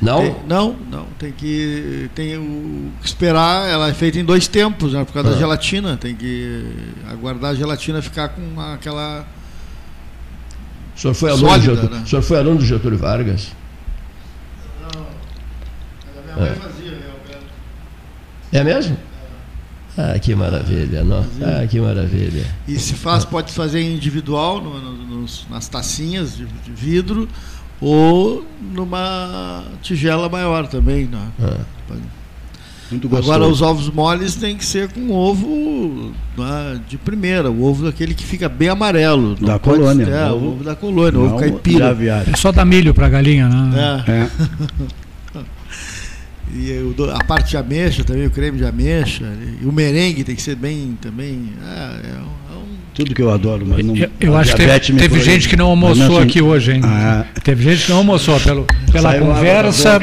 Não? Tem, não, não. Tem que tem o, esperar. Ela é feita em dois tempos, né, por causa ah. da gelatina. Tem que aguardar a gelatina ficar com aquela. O senhor foi aluno, sólida, Getúlio, né? senhor foi aluno do Getúlio Vargas? Não. A minha mãe é. fazia, né? É mesmo? Ah, que maravilha, não? Ah, que maravilha. E se faz, pode fazer individual, no, no, nas tacinhas de, de vidro ou numa tigela maior também. Né? É. Agora os ovos moles tem que ser com ovo né, de primeira, o ovo daquele que fica bem amarelo. Da colônia. Ser, é, o ovo da colônia, o ovo caipira. É só dar milho para a galinha, né? É. é. e a parte de ameixa também, o creme de ameixa. E o merengue tem que ser bem também. É, é tudo que eu adoro, mas não. Eu, eu acho que teve, teve gente que não almoçou assim, aqui hoje, hein? Ah, teve gente que não almoçou pelo, pela conversa.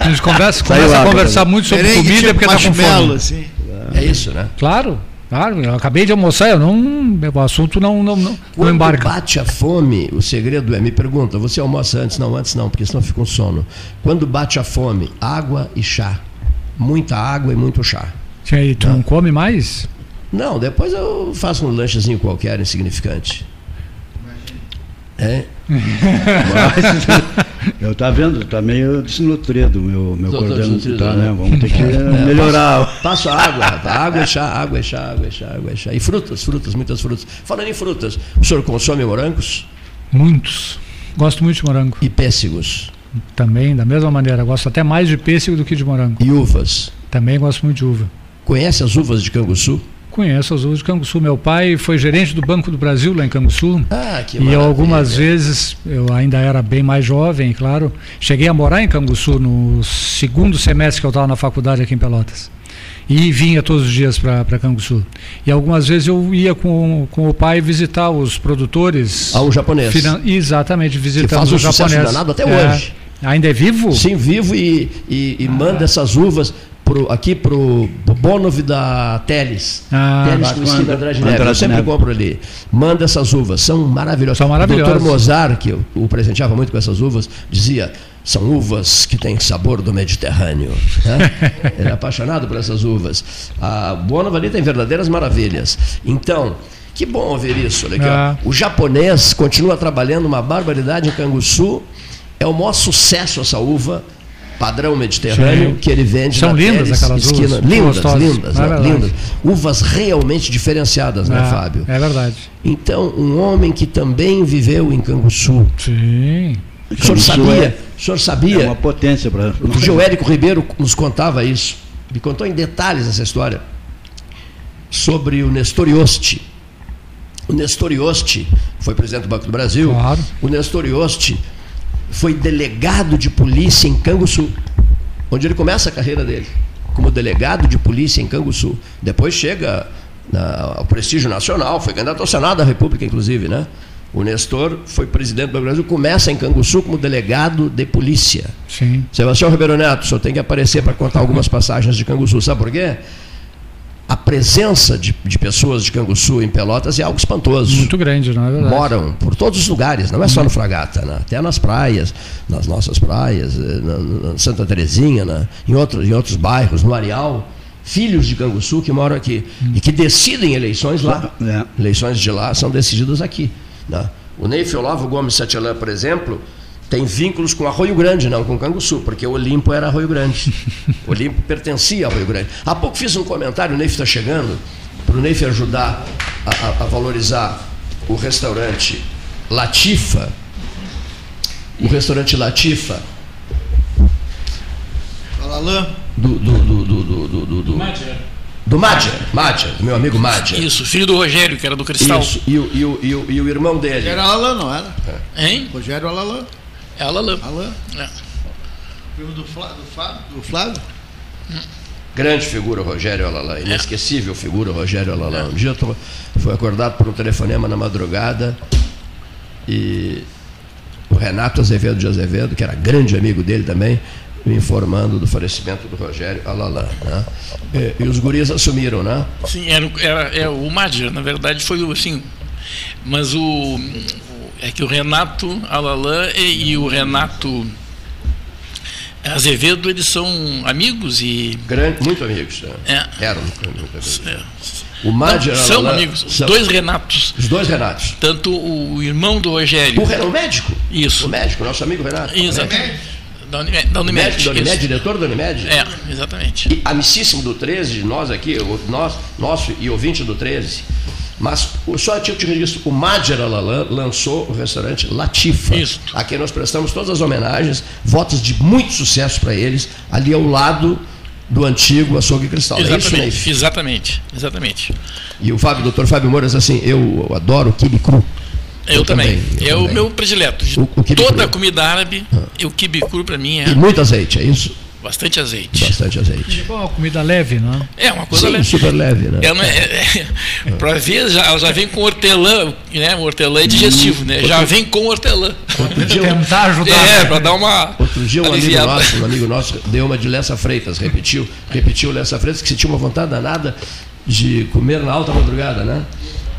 A gente conversa, começa a conversar muito sobre comida porque está com fome. Assim. É isso, né? Claro. Claro, eu acabei de almoçar, eu não, o assunto não, não, não, Quando não embarca. bate a fome, o segredo é, me pergunta, você almoça antes? Não, antes não, porque senão fica com sono. Quando bate a fome, água e chá. Muita água e muito chá. E aí, tu não, não come mais? Não, depois eu faço um lanchezinho qualquer, insignificante. É? mas, Eu tá vendo, tá meio desnutrido meu meu cordão, tá, né? Vamos ter que é, melhorar. Passo, água, água e chá, água e chá, água e chá, água e chá. E frutas, frutas, muitas frutas. Falando em frutas, o senhor consome morangos? Muitos. Gosto muito de morango. E pêssegos? Também, da mesma maneira. Gosto até mais de pêssego do que de morango. E uvas? Também gosto muito de uva. Conhece as uvas de Canguçu? Conheço as uvas de Canguçu. Meu pai foi gerente do Banco do Brasil lá em Canguçu. Ah, que E algumas vezes, eu ainda era bem mais jovem, claro, cheguei a morar em Canguçu no segundo semestre que eu estava na faculdade aqui em Pelotas. E vinha todos os dias para Canguçu. E algumas vezes eu ia com, com o pai visitar os produtores. Ah, o japonês. Finan... Exatamente, visitando que faz um os japoneses. danado até é. hoje. Ainda é vivo? Sim, vivo e, e, e ah. manda essas uvas pro, aqui pro Bonov da Teles. Ah, Teles com esquina André de Neve. Eu sempre compro ali. Manda essas uvas, são maravilhosas. São maravilhosas. O doutor Mozart, que o presenteava muito com essas uvas, dizia: são uvas que têm sabor do Mediterrâneo. Né? Ele é apaixonado por essas uvas. A Bonov ali tem verdadeiras maravilhas. Então. Que bom ouvir isso. Olha aqui, ah. O japonês continua trabalhando uma barbaridade em Canguçu é o maior sucesso essa uva padrão mediterrâneo Sim. que ele vende São lindas aquelas esquina. uvas. Lindas, lindas, é lindas. Uvas realmente diferenciadas, né, é, Fábio? É verdade. Então, um homem que também viveu em Canguçu. Sim. O senhor sabia? É, o senhor sabia? É uma potência para. O Geoérico Ribeiro nos contava isso. Me contou em detalhes essa história sobre o Nestor Ioste. O Nestor Ioste foi presidente do Banco do Brasil. Claro. O Nestor Ioste foi delegado de polícia em Canguçu, onde ele começa a carreira dele, como delegado de polícia em Canguçu. Depois chega na, ao prestígio nacional, foi candidato ao Senado da República, inclusive, né? O Nestor foi presidente do Brasil, começa em Canguçu como delegado de polícia. Sim. Sebastião Ribeiro Neto, só tem que aparecer para contar algumas passagens de Canguçu. Sabe por quê? A presença de, de, pessoas de Canguçu em Pelotas é algo espantoso. Muito grande, não é verdade? Moram por todos os lugares, não é só no Fragata, né? até nas praias, nas nossas praias, eh, na, na Santa Terezinha, né? em, outros, em outros bairros, no Areal. Filhos de Canguçu que moram aqui hum. e que decidem eleições lá. É. Eleições de lá são decididas aqui. Né? O Neif Olavo Gomes Satialã, por exemplo, tem vínculos com Arroio Grande, não com Canguçu, porque o Olimpo era Arroio Grande. O Olimpo pertencia a Arroio Grande. Há pouco fiz um comentário, o Neif está chegando, para o Neif ajudar a, a, a, valorizar o restaurante Latifa. O restaurante Latifa. Alalan. Do, do, do, do, do, do, do, do Madja. Do Madja, Madja, meu amigo Madja. Isso, filho do Rogério, que era do Cristal. Isso, e o, e o, e o, e o irmão dele. Era Alalan, não era? É. Hein? Rogério Alalan. É Alalan. Alalan. É. Filho do, Flá, do, Flávio, do Flávio? Grande figura, Rogério Alalan. Inesquecível figura, Rogério Alalan. Um dia eu fui acordado por um telefonema na madrugada e o Renato Azevedo de Azevedo, que era grande amigo dele também, me informando do falecimento do Rogério Alalan. Né? E, e, os guris assumiram, né? Sim, era, era, era é, o Madir, na verdade foi assim. Mas o, é que o Renato Alalan e, e o Renato Azevedo, eles são amigos e. Grande, muito amigos. Né? É. Eram muito amigos. É. O Madir São Alalan, amigos, os dois Renatos. Os dois Renatos. Tanto o irmão do Rogério. O, o médico? Isso. O médico, nosso amigo Renato. Exatamente. Da Unimed. Da Unimed, da Unimed diretor da Unimed? É, exatamente. E amicíssimo do 13, nós aqui, nós, nosso e ouvinte do 13. Mas só a título de registro, o Madjer Alalan lançou o restaurante Latifa, Isso. a quem nós prestamos todas as homenagens, votos de muito sucesso para eles, ali ao lado do antigo açougue cristal. Exatamente, é isso, exatamente, exatamente. E o Fábio, doutor Fábio Moura, diz assim, eu adoro quibe cru. Eu, eu também. também. é o meu predileto. De o, o toda a comida árabe, ah. o quibe cru para mim é. E muito azeite, é isso? Bastante azeite. Bastante azeite. É uma comida leve, não é? É, uma coisa Sim, leve. super leve, né? É, é, é, para ver, já, já vem com hortelã, né? O hortelã é digestivo, né? Já vem com hortelã. Outro dia, tentar ajudar. É, para dar uma. Outro dia um amigo, nosso, um amigo nosso deu uma de Lessa Freitas, repetiu, repetiu Lessa Freitas, que se tinha uma vontade danada de comer na alta madrugada, né?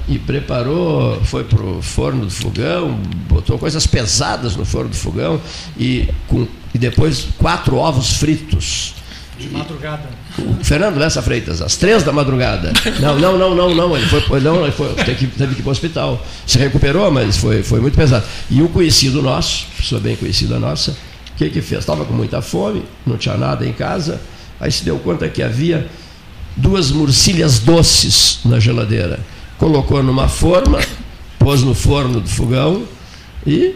E preparou, foi para o forno do fogão, botou coisas pesadas no forno do fogão e, com, e depois quatro ovos fritos De madrugada. O Fernando Lessa Freitas, às três da madrugada. Não, não, não, não, não. Ele foi, não, ele foi, teve, que, teve que ir para o hospital. Se recuperou, mas foi, foi muito pesado. E um conhecido nosso, pessoa bem conhecida nossa, o que, que fez? Estava com muita fome, não tinha nada em casa, aí se deu conta que havia duas murcilhas doces na geladeira. Colocou numa forma, pôs no forno do fogão e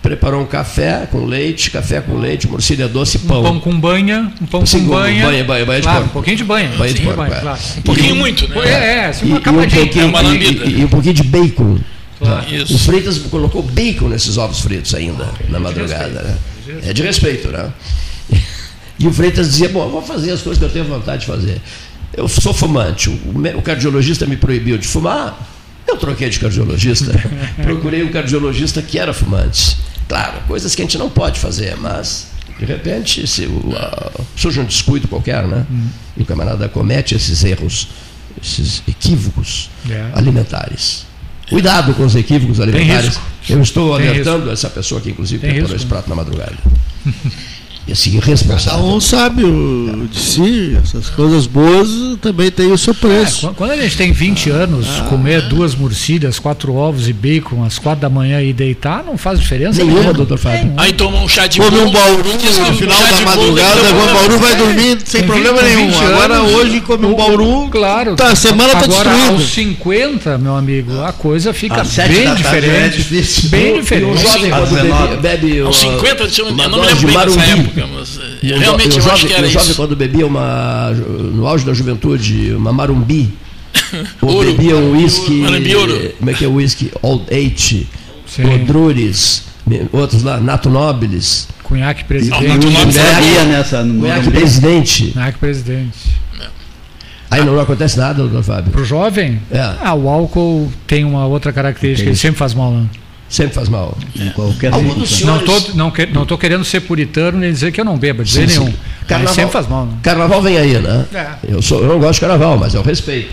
preparou um café com leite, café com leite, morcilha doce e pão. Um pão com banha, um pão Sim, com banha. banha, banha, banha de claro, porco. um pouquinho de banha. Banha de sim, porco, é. claro. Um pouquinho muito, né? É, é, assim, E, uma e um camadinha. pouquinho, uma lambida. e- e- e um pouquinho de bacon. Claro. Tá? Isso. O Freitas colocou bacon nesses ovos fritos ainda, na madrugada. Né? É de respeito, né? E o Freitas dizia, bom, eu vou fazer as coisas que eu tenho vontade de fazer. Eu sou fumante, o cardiologista me proibiu de fumar, eu troquei de cardiologista. Procurei um cardiologista que era fumante. Claro, coisas que a gente não pode fazer, mas de repente se surge um descuido qualquer, né? E o camarada comete esses erros, esses equívocos É. alimentares. Cuidado com os equívocos alimentares. risco. Eu estou Tem alertando essa pessoa que, inclusive, Tem preparou risco. esse prato na madrugada. Esse Cada irresponsável. um sabe o, de si, essas coisas boas também tem o seu É, preço. quan- quando a gente tem 20 anos, comer duas murcilhas, quatro ovos e bacon às quatro da manhã e deitar não faz diferença Nenhuma, nenhuma. doutor Fábio. Aí toma um chá de Come bolo, um bauru diz que no final da madrugada, o bauru vai dormir sem problema 20 nenhum. Agora anos, hoje come um bauru, Claro. tá, a semana tá Agora, destruída. aos 50, meu amigo, a coisa fica Às bem tarde é diferente. difícil. bem E o diferente. jovem, quando 19. bebe, bebe Aos uma- 50, eu, não me lembro de bem dessa marumbi. época, eh, E o jo- realmente e o eu acho jovem, que era o jovem isso. quando bebia uma, no auge da juventude, uma marumbi, ou Ouro. bebia um ouro. como é que é o whisky? Old Eight. Godrures, outros lá, Nato Nobilis, Cunhaque presidente. não, não Beberia nessa. Cunhaque. Presidente. Cunhaque presidente. Aí não acontece nada, doutor Fábio. Para o jovem, É. ah, o álcool tem uma outra característica, ele sempre faz mal. Né? Sempre faz mal. Em qualquer Algum. Não senhores... não, que- não tô querendo ser puritano nem dizer que eu não bebo, de Sim, jeito sim. nenhum. Carnaval- Mas sempre faz mal. Né? Carnaval vem aí, né? É. Eu, sou, eu não gosto de carnaval, mas eu respeito.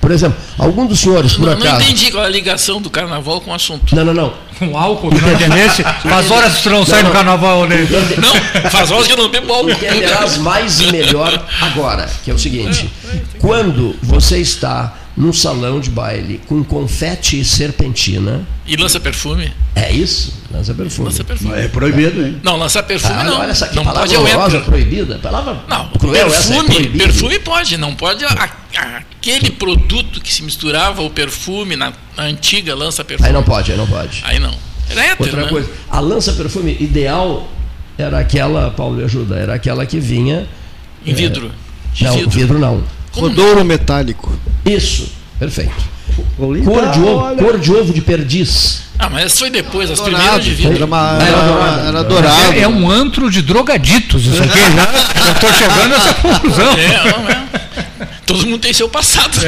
Por exemplo, algum dos senhores, por Não, não acaso. entendi qual é a ligação do carnaval com o assunto. Não, não, não. Com álcool, tu não entendesse? Faz horas que tu não sai Não, no não. carnaval, né? Não, faz horas que eu não bebo álcool. Entenderás mais e melhor agora, que é o seguinte: quando você está num salão de baile com confete e serpentina, E lança perfume? é isso? Lança perfume. Lança perfume. É proibido, hein? Não, lançar perfume Ah, não. olha essa que não palavra pode é o horrorosa, proibida. Palavra Não, cruel essa, é perfume, proibido. perfume pode, não pode a- a- aquele produto que se misturava o perfume na, na antiga lança perfume. Aí não pode, aí não pode. Aí não. Era hétero, Outra né? coisa, a lança-perfume ideal era aquela, Paulo me ajuda, era aquela que vinha. Em vidro. De Não, vidro. vidro não. Como Codouro metálico. Isso, perfeito. Cor de ovo, olha. cor de ovo de perdiz. Ah, mas essa foi depois, as Dourado. primeiras de vidro. Era, uma, Era era, dourado. era dourado. É, é um antro de drogaditos, isso aqui? Eu tô chegando nessa conclusão. É, não é. Todo mundo tem seu passado.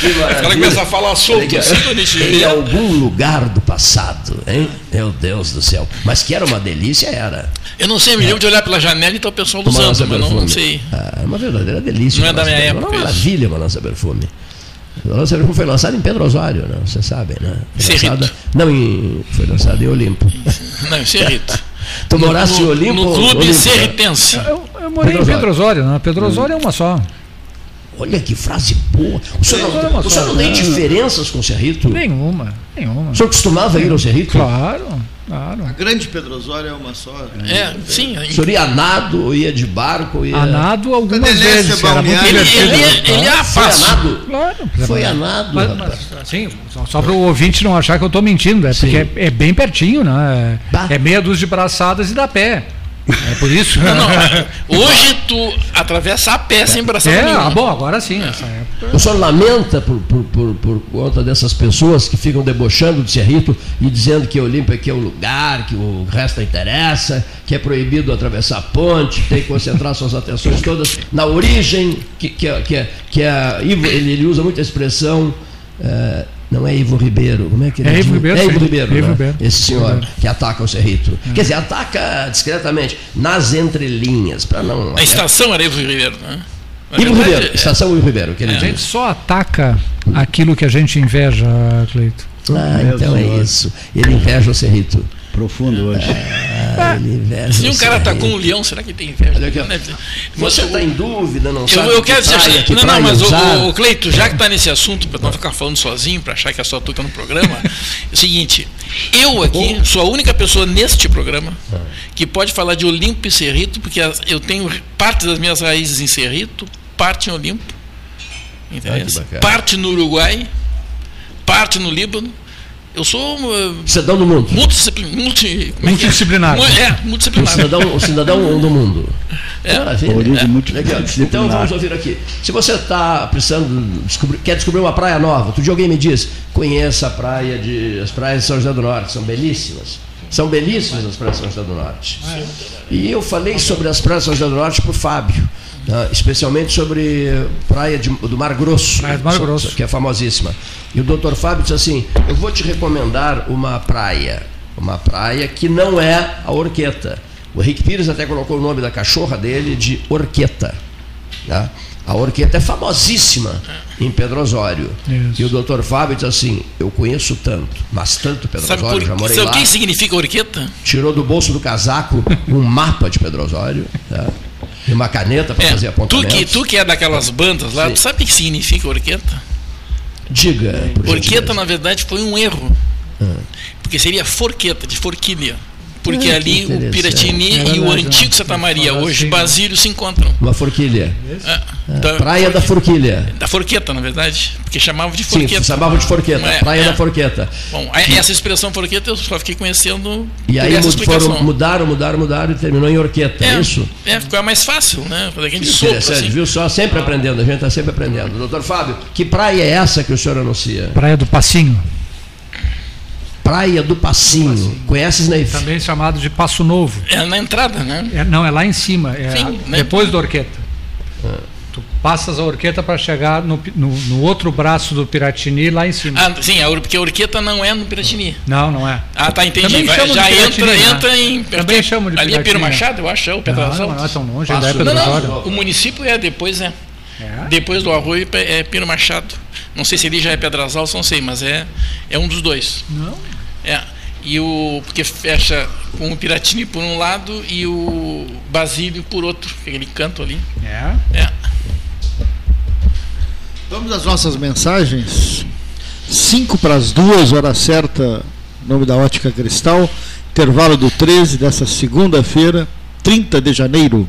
Que O cara começa a falar solto assim, Em vê. algum lugar do passado, hein? Meu Deus do céu. Mas que era uma delícia, era. Eu não sei, me lembro de olhar pela janela e tá o pessoal usando, mas não, não perfume. sei. Ah, é uma verdadeira delícia. Não é uma da minha perfume. época Uma maravilha uma lança perfume. A lança perfume foi lançada em Pedro Osório, né? Você sabe, né? Foi Cerrito. lançada, não, em, foi lançada em Olimpo. Não, isso é rito. Tu moraste em no, Olimpo? no clube Olimpo, né? serritense. Eu, eu morei Pedro em Pedro Osório, né? Pedro Osório é uma só. Olha que frase boa. O senhor não, é o senhor não tem diferenças com o Cerrito? Nenhuma, nenhuma. O senhor costumava ir ao Cerrito? Claro, claro. A grande Pedro Osório é uma só. É, sim. O senhor ia a nado, ou ia de barco, ou ia... A nado algumas Delícia, vezes, era muito. Ele, divertido. ele, ele é a Foi a fácil. nado? Claro. Foi a nado, Mas, mas, assim, só, só para o ouvinte não achar que eu estou mentindo, é Sim. porque é, é bem pertinho, né? Bah. É meia dúzia de braçadas e dá pé. É por isso. Não, não. Hoje tu atravessa a pé sem braçada É, nenhuma. ah, bom, agora sim, nessa época. O senhor lamenta por, por, por, por conta dessas pessoas que ficam debochando de Cerrito e dizendo que Olímpia aqui é o lugar, que o resto interessa, que é proibido atravessar a ponte, tem que concentrar suas atenções todas na origem, que, que, é- que, é- que é, ele, ele usa muito a expressão. eh, não é Ivo Ribeiro, como é que ele É diz? Ivo Ribeiro, É Ivo. Ribeiro, Ivo né? Ribeiro. esse senhor Ribeiro. que ataca o Cerrito. Quer dizer, ataca discretamente, nas entrelinhas, para não. A estação era Ivo Ribeiro, né? Na Ivo verdade, Ribeiro, é- estação Ivo Ribeiro, que ele A gente só ataca aquilo que a gente inveja, Cleito. Ah, Meu então é isso. Ele inveja o Cerrito. Profundo hoje. Ah, Se um cara tá com um leão, será que tem inveja? Você está em dúvida, não eu, sabe? Eu quero dizer, praia, não, não, mas o, o, Cleito, já que está nesse assunto, para não ficar falando sozinho, para achar que é só tu que tá no programa, é o seguinte, eu aqui sou a única pessoa neste programa que pode falar de Olimpo e Cerrito, porque eu tenho parte das minhas raízes em Cerrito, parte em Olimpo, ah, parte no Uruguai, parte no Líbano eu sou. Uh, cidadão do mundo. Multidisciplinar. Multi, é multidisciplinar. É? é, multidisciplinar. Um cidadão, um cidadão do mundo. É. Maravilha. É. Então vamos ouvir aqui. Se você está precisando descobrir, quer descobrir uma praia nova, outro dia alguém me diz, conheça a praia de. as praias de São José do Norte, são belíssimas. São belíssimas as praias de São José do Norte. É e eu falei sobre as praias de São José do Norte para o Fábio. Uh, especialmente sobre praia de, do Mar Grosso, praia do Mar Grosso, que é famosíssima. E o doutor Fábio disse assim: Eu vou te recomendar uma praia, uma praia que não é a Orqueta. O Henrique Pires até colocou o nome da cachorra dele de Orqueta. Tá? A Orqueta é famosíssima em Pedro Osório. Isso. E o doutor Fábio disse assim: Eu conheço tanto, mas tanto Pedro sabe Osório, por, já morei sabe lá. o que significa Orqueta? Tirou do bolso do casaco um mapa de Pedro Osório. Tá? E uma caneta para é, fazer apontamentos. Tu que, tu que é daquelas bandas lá, tu sabe o que significa orqueta? Diga. Orqueta, na verdade, foi um erro. Ah. Porque seria forqueta, de forquilha. Porque ah, ali o Piratini é e o antigo Santa Maria, hoje assim, Basílio, se encontram. Uma forquilha. É, da, praia da Forquilha. Da Forqueta, na verdade. Porque chamavam de Forqueta. Sim, chamavam de Forqueta. É, praia da Forqueta. Bom, essa expressão Forqueta eu só fiquei conhecendo. E aí foram, mudaram, mudaram, mudaram e terminou em Orqueta, é, isso? É, ficou mais fácil, né? Fazer aquele sopro, assim. viu só? Sempre aprendendo, a gente está sempre aprendendo. Doutor Fábio, que praia é essa que o senhor anuncia? Praia do Passinho. Praia do Passinho. Passinho. Conheces, Neif? Também chamado de Passo Novo. É na entrada, né? É, não, é lá em cima. É Sim, a, depois do Orqueta. Ah. Tu passas a Orqueta para chegar no, no, no, outro braço do Piratini, lá em cima. Ah, sim, porque a Orqueta não é no Piratini. Não, não é. Ah, tá, entendi. Vai, já entra, né? entra em. Também chamo de Ali é Piro Machado, eu acho, é o Pedrazão. Não, não é tão longe, Passo, é Pedro não, não, O município é depois, é. é. Depois do Arroio é Piro Machado. Não sei se ele já é Pedrazal, não sei, mas é, é um dos dois. Não. É e o porque fecha com o Piratini por um lado e o Basílio por outro, aquele canto ali. É. É. Vamos às nossas mensagens. 5 para as duas, hora certa, nome da Ótica Cristal. Intervalo do 13 dessa segunda-feira, 30 de janeiro.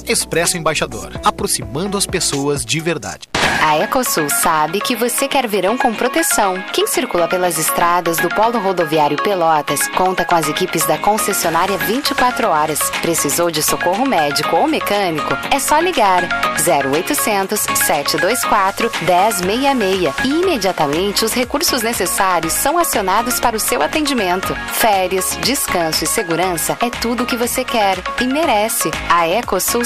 Expresso Embaixador, aproximando as pessoas de verdade. A Ecosul sabe que você quer verão com proteção. Quem circula pelas estradas do Polo Rodoviário Pelotas conta com as equipes da concessionária 24 horas. Precisou de socorro médico ou mecânico? É só ligar 0800 724 1066 e imediatamente os recursos necessários são acionados para o seu atendimento. Férias, descanso e segurança é tudo o que você quer e merece. A Ecosul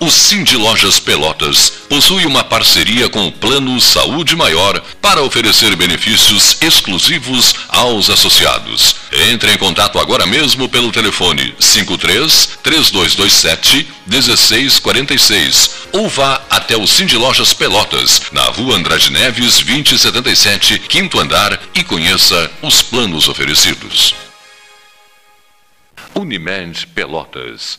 O Cindy Lojas Pelotas possui uma parceria com o Plano Saúde Maior para oferecer benefícios exclusivos aos associados. Entre em contato agora mesmo pelo telefone 53 3227 1646 ou vá até o Cindy Lojas Pelotas, na rua Andrade Neves 2077, quinto andar e conheça os planos oferecidos. Unimed Pelotas,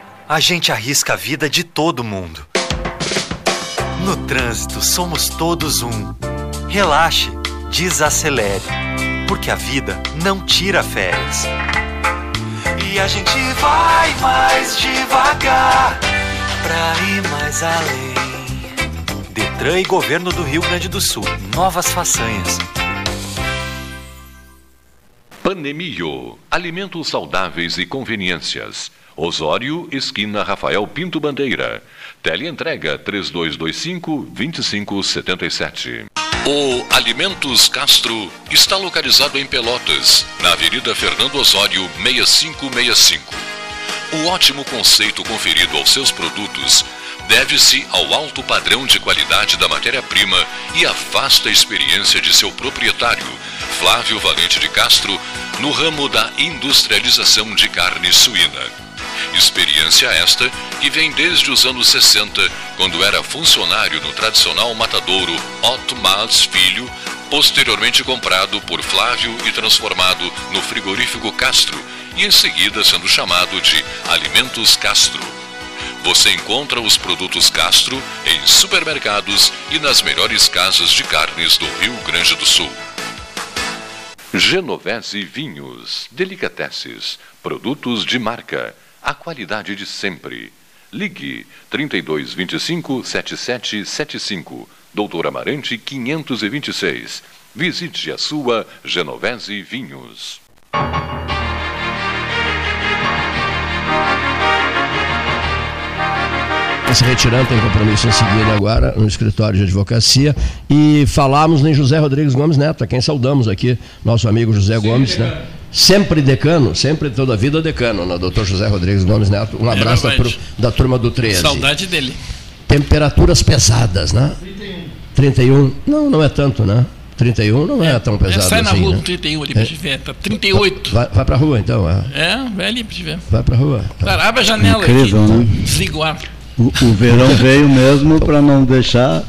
a gente arrisca a vida de todo mundo. No trânsito, somos todos um. Relaxe, desacelere, porque a vida não tira férias. E a gente vai mais devagar pra ir mais além. Detran e Governo do Rio Grande do Sul. Novas façanhas. Panemio, alimentos saudáveis e conveniências. Osório, esquina Rafael Pinto Bandeira. Teleentrega 3225 2577. O Alimentos Castro está localizado em Pelotas, na Avenida Fernando Osório 6565. O ótimo conceito conferido aos seus produtos deve-se ao alto padrão de qualidade da matéria-prima e à vasta experiência de seu proprietário, Flávio Valente de Castro, no ramo da industrialização de carne suína. Experiência esta que vem desde os anos 60, quando era funcionário no tradicional matadouro Otto Mas Filho, posteriormente comprado por Flávio e transformado no frigorífico Castro, e em seguida sendo chamado de Alimentos Castro. Você encontra os produtos Castro em supermercados e nas melhores casas de carnes do Rio Grande do Sul. Genovese Vinhos, Delicateces, produtos de marca, a qualidade de sempre. Ligue 3225 7775, Doutor Amarante 526. Visite a sua Genovese Vinhos. se retirando, tem compromisso em seguida agora no escritório de advocacia. E falamos em José Rodrigues Gomes Neto, a quem saudamos aqui, nosso amigo José Sim, Gomes, né? Sempre decano, sempre toda a vida decano, né? doutor José Rodrigues Gomes Neto. Um abraço é da, da, turma do 13. Saudade dele. Temperaturas pesadas, né? 31. 31. Não, não é tanto, né? 31 não é, é tão pesado sai assim. Sai na rua né? com 31 ali pra te ver. Tá 38. Vai, vai pra rua então. É, é vai ali pra te ver. Vai pra rua. Claro, abre a janela Incrível, aqui. Né? Desliga o ar. O, o verão veio mesmo para não deixar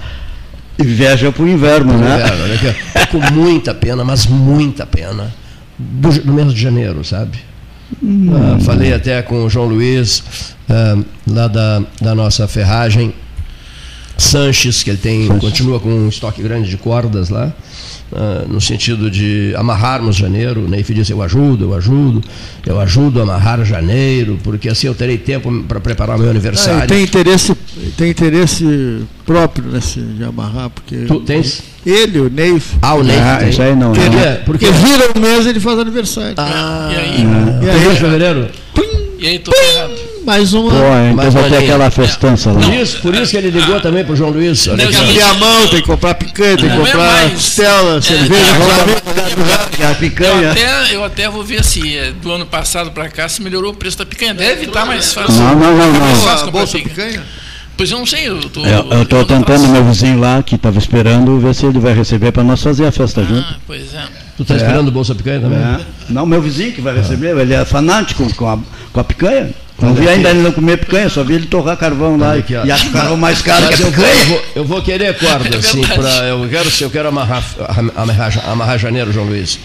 inveja para o inverno, né? Inverno, né? É com muita pena, mas muita pena. Do, do mês de janeiro, sabe? Hum. Ah, falei até com o João Luiz, ah, lá da, da nossa ferragem, Sanches, que ele tem, Sanches. continua com um estoque grande de cordas lá. Uh, no sentido de amarrarmos janeiro. Né? disse: Eu ajudo, eu ajudo, eu ajudo a amarrar janeiro, porque assim eu terei tempo para preparar meu aniversário. Ah, tem, interesse, tem interesse próprio nesse de amarrar, porque. Tu tens? Ele, o Ney. Ah, o Ney. Ah, isso aí não. Porque, né? porque, porque vira um mês ele faz aniversário. Ah, e aí? Ah, e aí, fevereiro? E aí, tô errado mais uma. Pô, então mais vai ter aquela festança lá. Por isso, por isso que ele ligou também pro João Luiz. Tem que abrir a mão, tem que comprar picanha, tem que comprar costela, cerveja, é, a picanha. Eu até, eu até vou ver se é, do ano passado para cá se melhorou o preço da picanha. Deve estar tá mais fácil. Não, não, não. não. A bolsa picanha? Pois eu não sei, eu tô. Eu, estou tentando meu vizinho lá, que estava esperando, ver se ele vai receber para nós fazer a festa ah, junto. Pois é. Tu está é. esperando o Bolsa Picanha também? É. Não, meu vizinho que vai receber, ele é fanático com a, com a picanha. Não vi ainda ele não comer picanha, só vi ele torrar carvão lá aqui, e acho carvão mais caro que a picanha. Eu vou, eu vou querer corda, é assim, pra, eu quero, eu quero amarrar, amarrar, amarrar janeiro, João Luiz.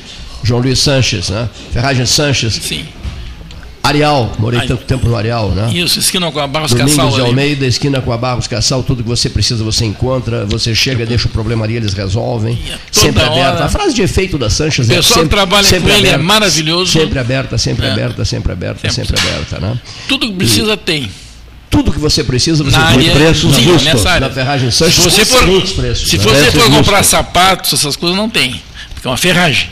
João Luiz Sanches, né? Ferragem Sanches. Sim. Areal, morei Ai, tanto tempo no Areal, né? Isso, esquina com a Barros Domingos Cassal. de Almeida, ali. esquina com a Barros Cassal, tudo que você precisa você encontra, você chega, deixa o problema ali, eles resolvem. sempre aberta. A frase de efeito da Sanches é sempre. O pessoal que trabalha sempre com ele é maravilhoso. Sempre aberta, sempre é. aberta, sempre aberta, sempre, sempre aberta, né? Tudo que precisa e, tem tudo que você precisa, você na tem preços sim, justos na ferragem Sanches. Se você for, preços, se né? você for comprar sapatos, essas coisas não tem, porque é uma ferragem.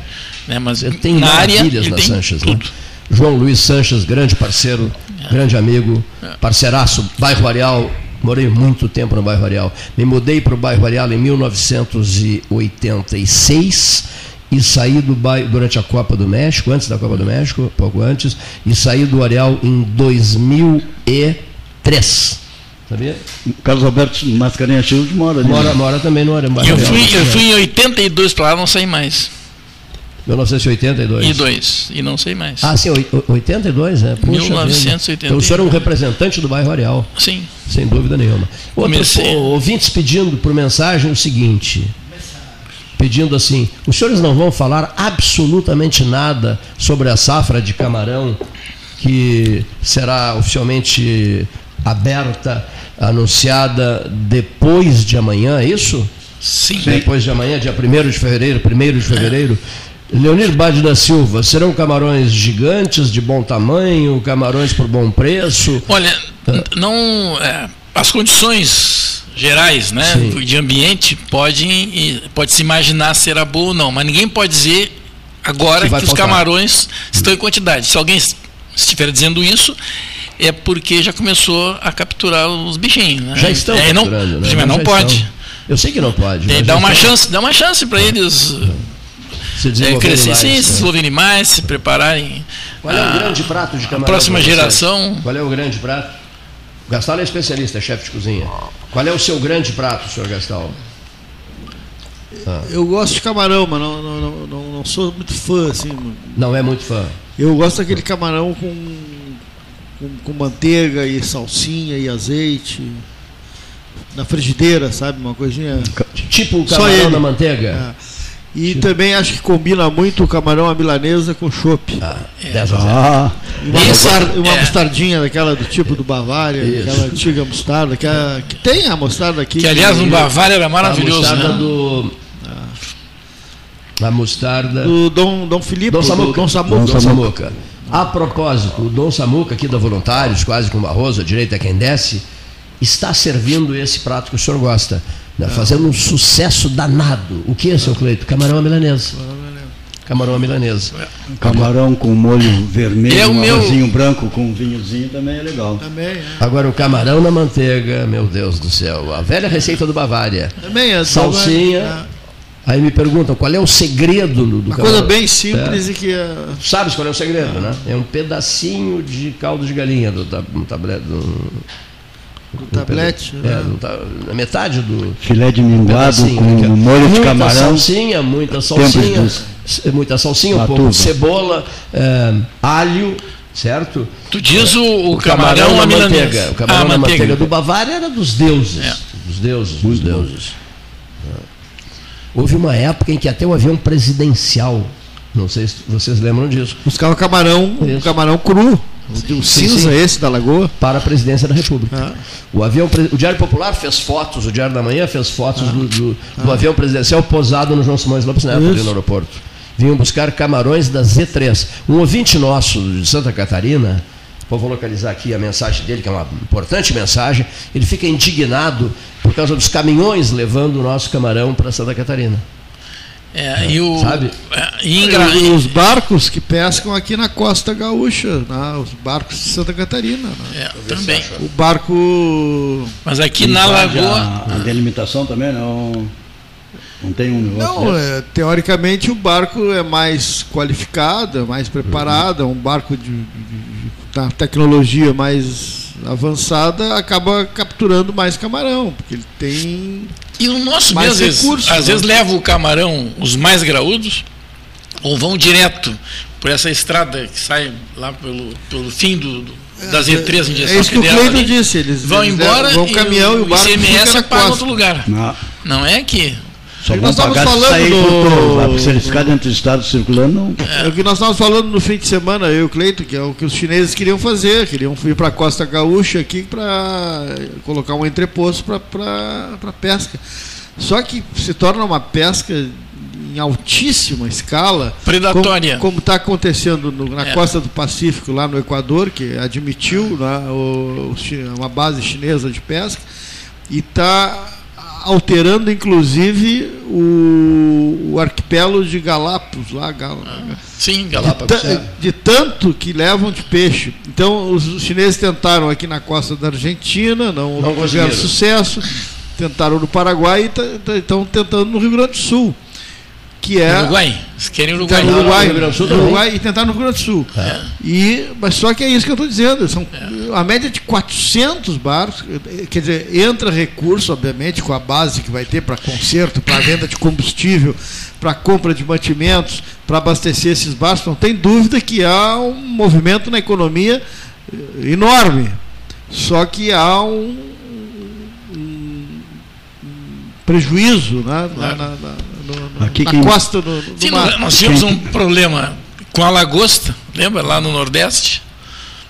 Né? Mas tem na área na Sanches, né? tudo. João Luiz Sanches, grande parceiro, grande amigo, parceiraço, bairro Areal. Morei muito tempo no bairro Areal. Me mudei para o bairro Areal em 1986 e saí do bairro durante a Copa do México, antes da Copa do México, pouco antes, e saí do Areal em 2003. Sabia? Carlos Alberto Mascarenhas Shield mora ali. Mora, né? mora também no Areal. Eu fui, eu fui em 82 para lá, não saí mais. 1982. E dois, e não sei mais. Ah, sim, 82, é? Puxa 1982. Então o senhor é um representante do bairro Areal. Sim. Sem dúvida nenhuma. Outros ouvintes pedindo por mensagem o seguinte. Pedindo assim, os senhores não vão falar absolutamente nada sobre a safra de camarão que será oficialmente aberta, anunciada depois de amanhã, é isso? Sim. Depois de amanhã, dia 1 de fevereiro, 1 de fevereiro. É. Leonir Bade da Silva, serão camarões gigantes, de bom tamanho, camarões por bom preço? Olha, não. É, as condições gerais né, de ambiente podem pode se imaginar se era boa ou não, mas ninguém pode dizer agora que, que os camarões estão em quantidade. Se alguém estiver dizendo isso, é porque já começou a capturar os bichinhos. Né? Já estão é, não, né? Mas não pode. Estão. Eu sei que não pode. Dá uma chance, dá uma chance para eles se é, crescer, mais, sim, né? se desenvolverem mais, se prepararem. Qual é o grande prato de camarão? Próxima geração. Qual é o grande prato? O Gastal é especialista, é chefe de cozinha. Qual é o seu grande prato, senhor Gastal? Ah. Eu gosto de camarão, mas não, não, não, não, sou muito fã, assim. Não é muito fã. Eu gosto daquele camarão com, com, com manteiga e salsinha e azeite. Na frigideira, sabe? Uma coisinha. Tipo o camarão na manteiga? É. E também acho que combina muito o camarão à milanesa com chopp. Ah, é. ah. Uma, mostarda, uma é. mostardinha daquela do tipo do Bavária, Isso. aquela antiga mostarda, que, a, que tem a mostarda aqui. Que aliás no Bavária era maravilhoso. A mostarda né? do. A mostarda. Do Dom, Dom Filipe. Dom Samuca. Dom Samuca. Dom Samuca. A propósito, o Dom Samuca, aqui da Voluntários, quase com Barroso, a direita é quem desce, está servindo esse prato que o senhor gosta. Né, fazendo um sucesso danado. O que é, seu Cleito? Camarão à milanesa. Camarão à milanesa. Camarão com molho vermelho, é um meu... branco com vinhozinho também é legal. Também, é. Agora o camarão na manteiga, meu Deus do céu. A velha receita do Bavária. Também é. Salsinha. É. Aí me perguntam qual é o segredo do, Uma coisa bem simples é. e que. É... Sabes qual é o segredo, né? É um pedacinho de caldo de galinha do, do, do, do tablete? É, na metade do. Filé de minguado com molho de camarão. Muita salsinha, muita salsinha, muita salsinha, um pouco de cebola, é, alho, certo? Tu diz o, o, camarão, camarão na manteiga. O camarão ah, na manteiga. manteiga do Bavária era dos deuses. É. Dos deuses, dos deuses. Houve uma época em que até o avião presidencial, não sei se vocês lembram disso. Buscava camarão, um camarão cru. O, cinza sim. esse da Lagoa? Para a presidência da República. Ah. O, avião, o Diário Popular fez fotos, o Diário da Manhã fez fotos ah. do, do, do ah. avião presidencial posado no João Simões Lopes Neto, ali no aeroporto. Vinham buscar camarões da Z3. Um ouvinte nosso de Santa Catarina, vou localizar aqui a mensagem dele, que é uma importante mensagem, ele fica indignado por causa dos caminhões levando o nosso camarão para Santa Catarina. É, e o, Sabe? É, e os barcos que pescam aqui na costa gaúcha, né? os barcos de Santa Catarina. Né? É, também. O barco. Mas aqui na Lagoa. A, a, delimitação também não. Não tem um negócio. Não, é, teoricamente o barco é mais qualificado, é mais preparado, é um barco de, de, de, de tecnologia mais avançada, acaba capturando mais camarão, porque ele tem e o nosso mais mesmo, recursos, às, né? vezes leva o camarão, os mais graúdos, ou vão direto por essa estrada que sai lá pelo, pelo fim do, do das E3 em direção é isso que o Cleiton disse, eles vão eles embora vão caminhão e o, barco ICMS para outro lugar. Não. não é que só nós estávamos falando do... se eles ficarem entre os estados circulando, não... É o que nós estávamos falando no fim de semana, eu e o Cleito, que é o que os chineses queriam fazer, queriam ir para a Costa Gaúcha aqui para colocar um entreposto para pesca. Só que se torna uma pesca em altíssima escala. Predatória. Como está acontecendo no, na é. costa do Pacífico, lá no Equador, que admitiu né, o, uma base chinesa de pesca, e está alterando inclusive o, o arquipélago de Galápagos lá, Gal, ah, sim, Galápagos. De, de, tanto que levam de peixe. Então os chineses tentaram aqui na costa da Argentina, não, não tiveram sucesso. Tentaram no Paraguai e estão tentando no Rio Grande do Sul que é Uruguai. Eles querem Uruguai. Uruguai, Uruguai, Rio Sul Uruguai e tentar no Rio Grande do Sul. É. E, mas só que é isso que eu estou dizendo. São é. a média de 400 barcos. Quer dizer, entra recurso, obviamente, com a base que vai ter para conserto, para venda de combustível, para compra de mantimentos, para abastecer esses barcos. Não tem dúvida que há um movimento na economia eh, enorme. Só que há um, um, um prejuízo né, na, na, na no, Aqui na quem... costa do, do Sim, mar. Nós tínhamos um problema com a lagosta, lembra? Lá no Nordeste.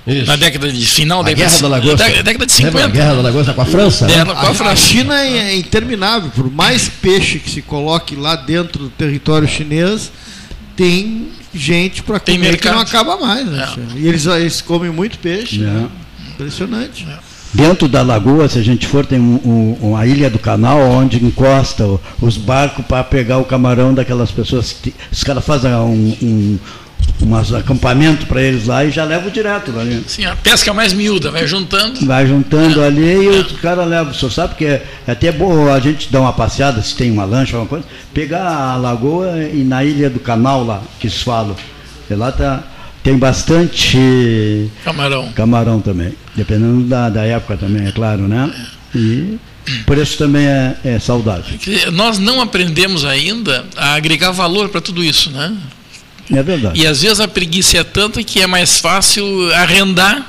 Isso. Na década de final da Guerra da Lagosta. Da, década de 50. Lembra a Guerra da Lagosta com a França? Né? com a, França. a China é, é interminável. Por mais peixe que se coloque lá dentro do território chinês, tem gente para comer que não acaba mais. Né? É. E eles, eles comem muito peixe. É. Né? Impressionante. É. Dentro da lagoa, se a gente for, tem um, um, uma ilha do canal onde encosta os barcos para pegar o camarão daquelas pessoas. Que, os caras fazem um, um umas acampamento para eles lá e já levo direto ali. Sim, a pesca mais miúda, vai juntando. Vai juntando é. ali e é. o cara leva. O senhor sabe que é, é até bom a gente dar uma passeada, se tem uma lancha, alguma coisa, pegar a lagoa e na ilha do canal lá, que se fala. E lá tá, tem bastante camarão. Camarão também. Dependendo da, da época também, é claro, né? E o preço também é, é saudável. Nós não aprendemos ainda a agregar valor para tudo isso, né? É verdade. E às vezes a preguiça é tanta que é mais fácil arrendar,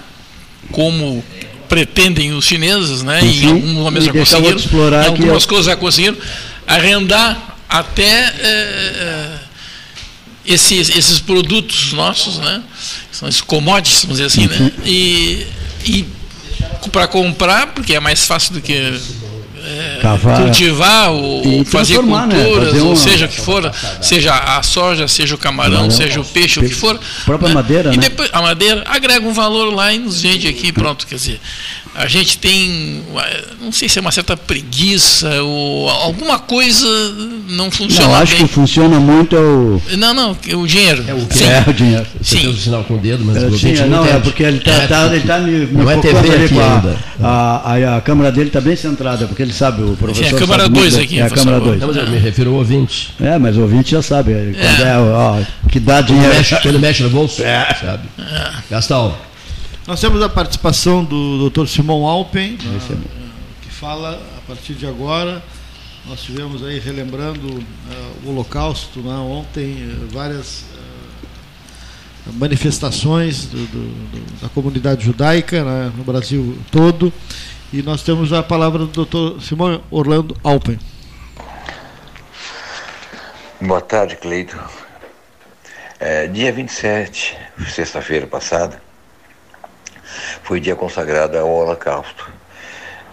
como pretendem os chineses, né? Sim, em alguns momentos já conseguiram, explorar algumas eu... coisas já conseguiram, arrendar até é, esses, esses produtos nossos, né? São esses commodities, vamos dizer assim, né? E, e para comprar, porque é mais fácil do que é, cultivar ou fazer né? culturas, né? ou seja o que for, seja a soja, seja o camarão, seja o peixe, o que for. A própria né? madeira, e né? depois a madeira agrega um valor lá e nos vende aqui, pronto, quer dizer, a gente tem, não sei se é uma certa preguiça ou alguma coisa não funciona. Não, acho bem. que funciona muito é o. Não, não, o dinheiro. É o, Sim. É, o dinheiro. Você Sim. o sinal com o dedo, mas é, sim, não, não é porque ele está é, tá, ele tá me, me não é TV aqui a, ainda. A, a, a, câmera dele está bem centrada, porque ele sabe, o professor. É a câmera 2 aqui. É a câmera 2. Não, mas eu me refiro ao ouvinte. É, mas o ouvinte já sabe. É. Quando é, ó, que dá dinheiro. Ele mexe, ele mexe no bolso, é. sabe? É. Gastão. Nós temos a participação do Dr. Simão Alpen, na, é que fala a partir de agora. Nós tivemos aí relembrando uh, o Holocausto né, ontem, uh, várias uh, manifestações do, do, do, da comunidade judaica né, no Brasil todo. E nós temos a palavra do Dr. Simão Orlando Alpen. Boa tarde, Cleito. É, dia 27, sexta-feira passada, foi dia consagrado ao Holocausto.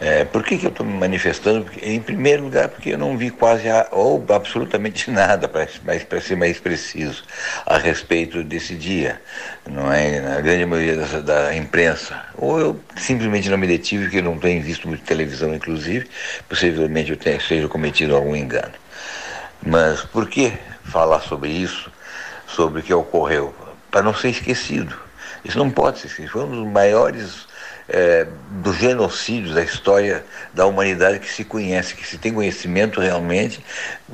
É, por que, que eu estou me manifestando? Em primeiro lugar, porque eu não vi quase a, ou absolutamente nada, para ser mais preciso, a respeito desse dia, não é? Na grande maioria da, da imprensa. Ou eu simplesmente não me detive, porque não tenho visto muito televisão, inclusive, possivelmente eu tenha, seja cometido algum engano. Mas por que falar sobre isso, sobre o que ocorreu? Para não ser esquecido. Isso não pode ser esquecido. Foi um dos maiores é, dos genocídios da história da humanidade que se conhece, que se tem conhecimento realmente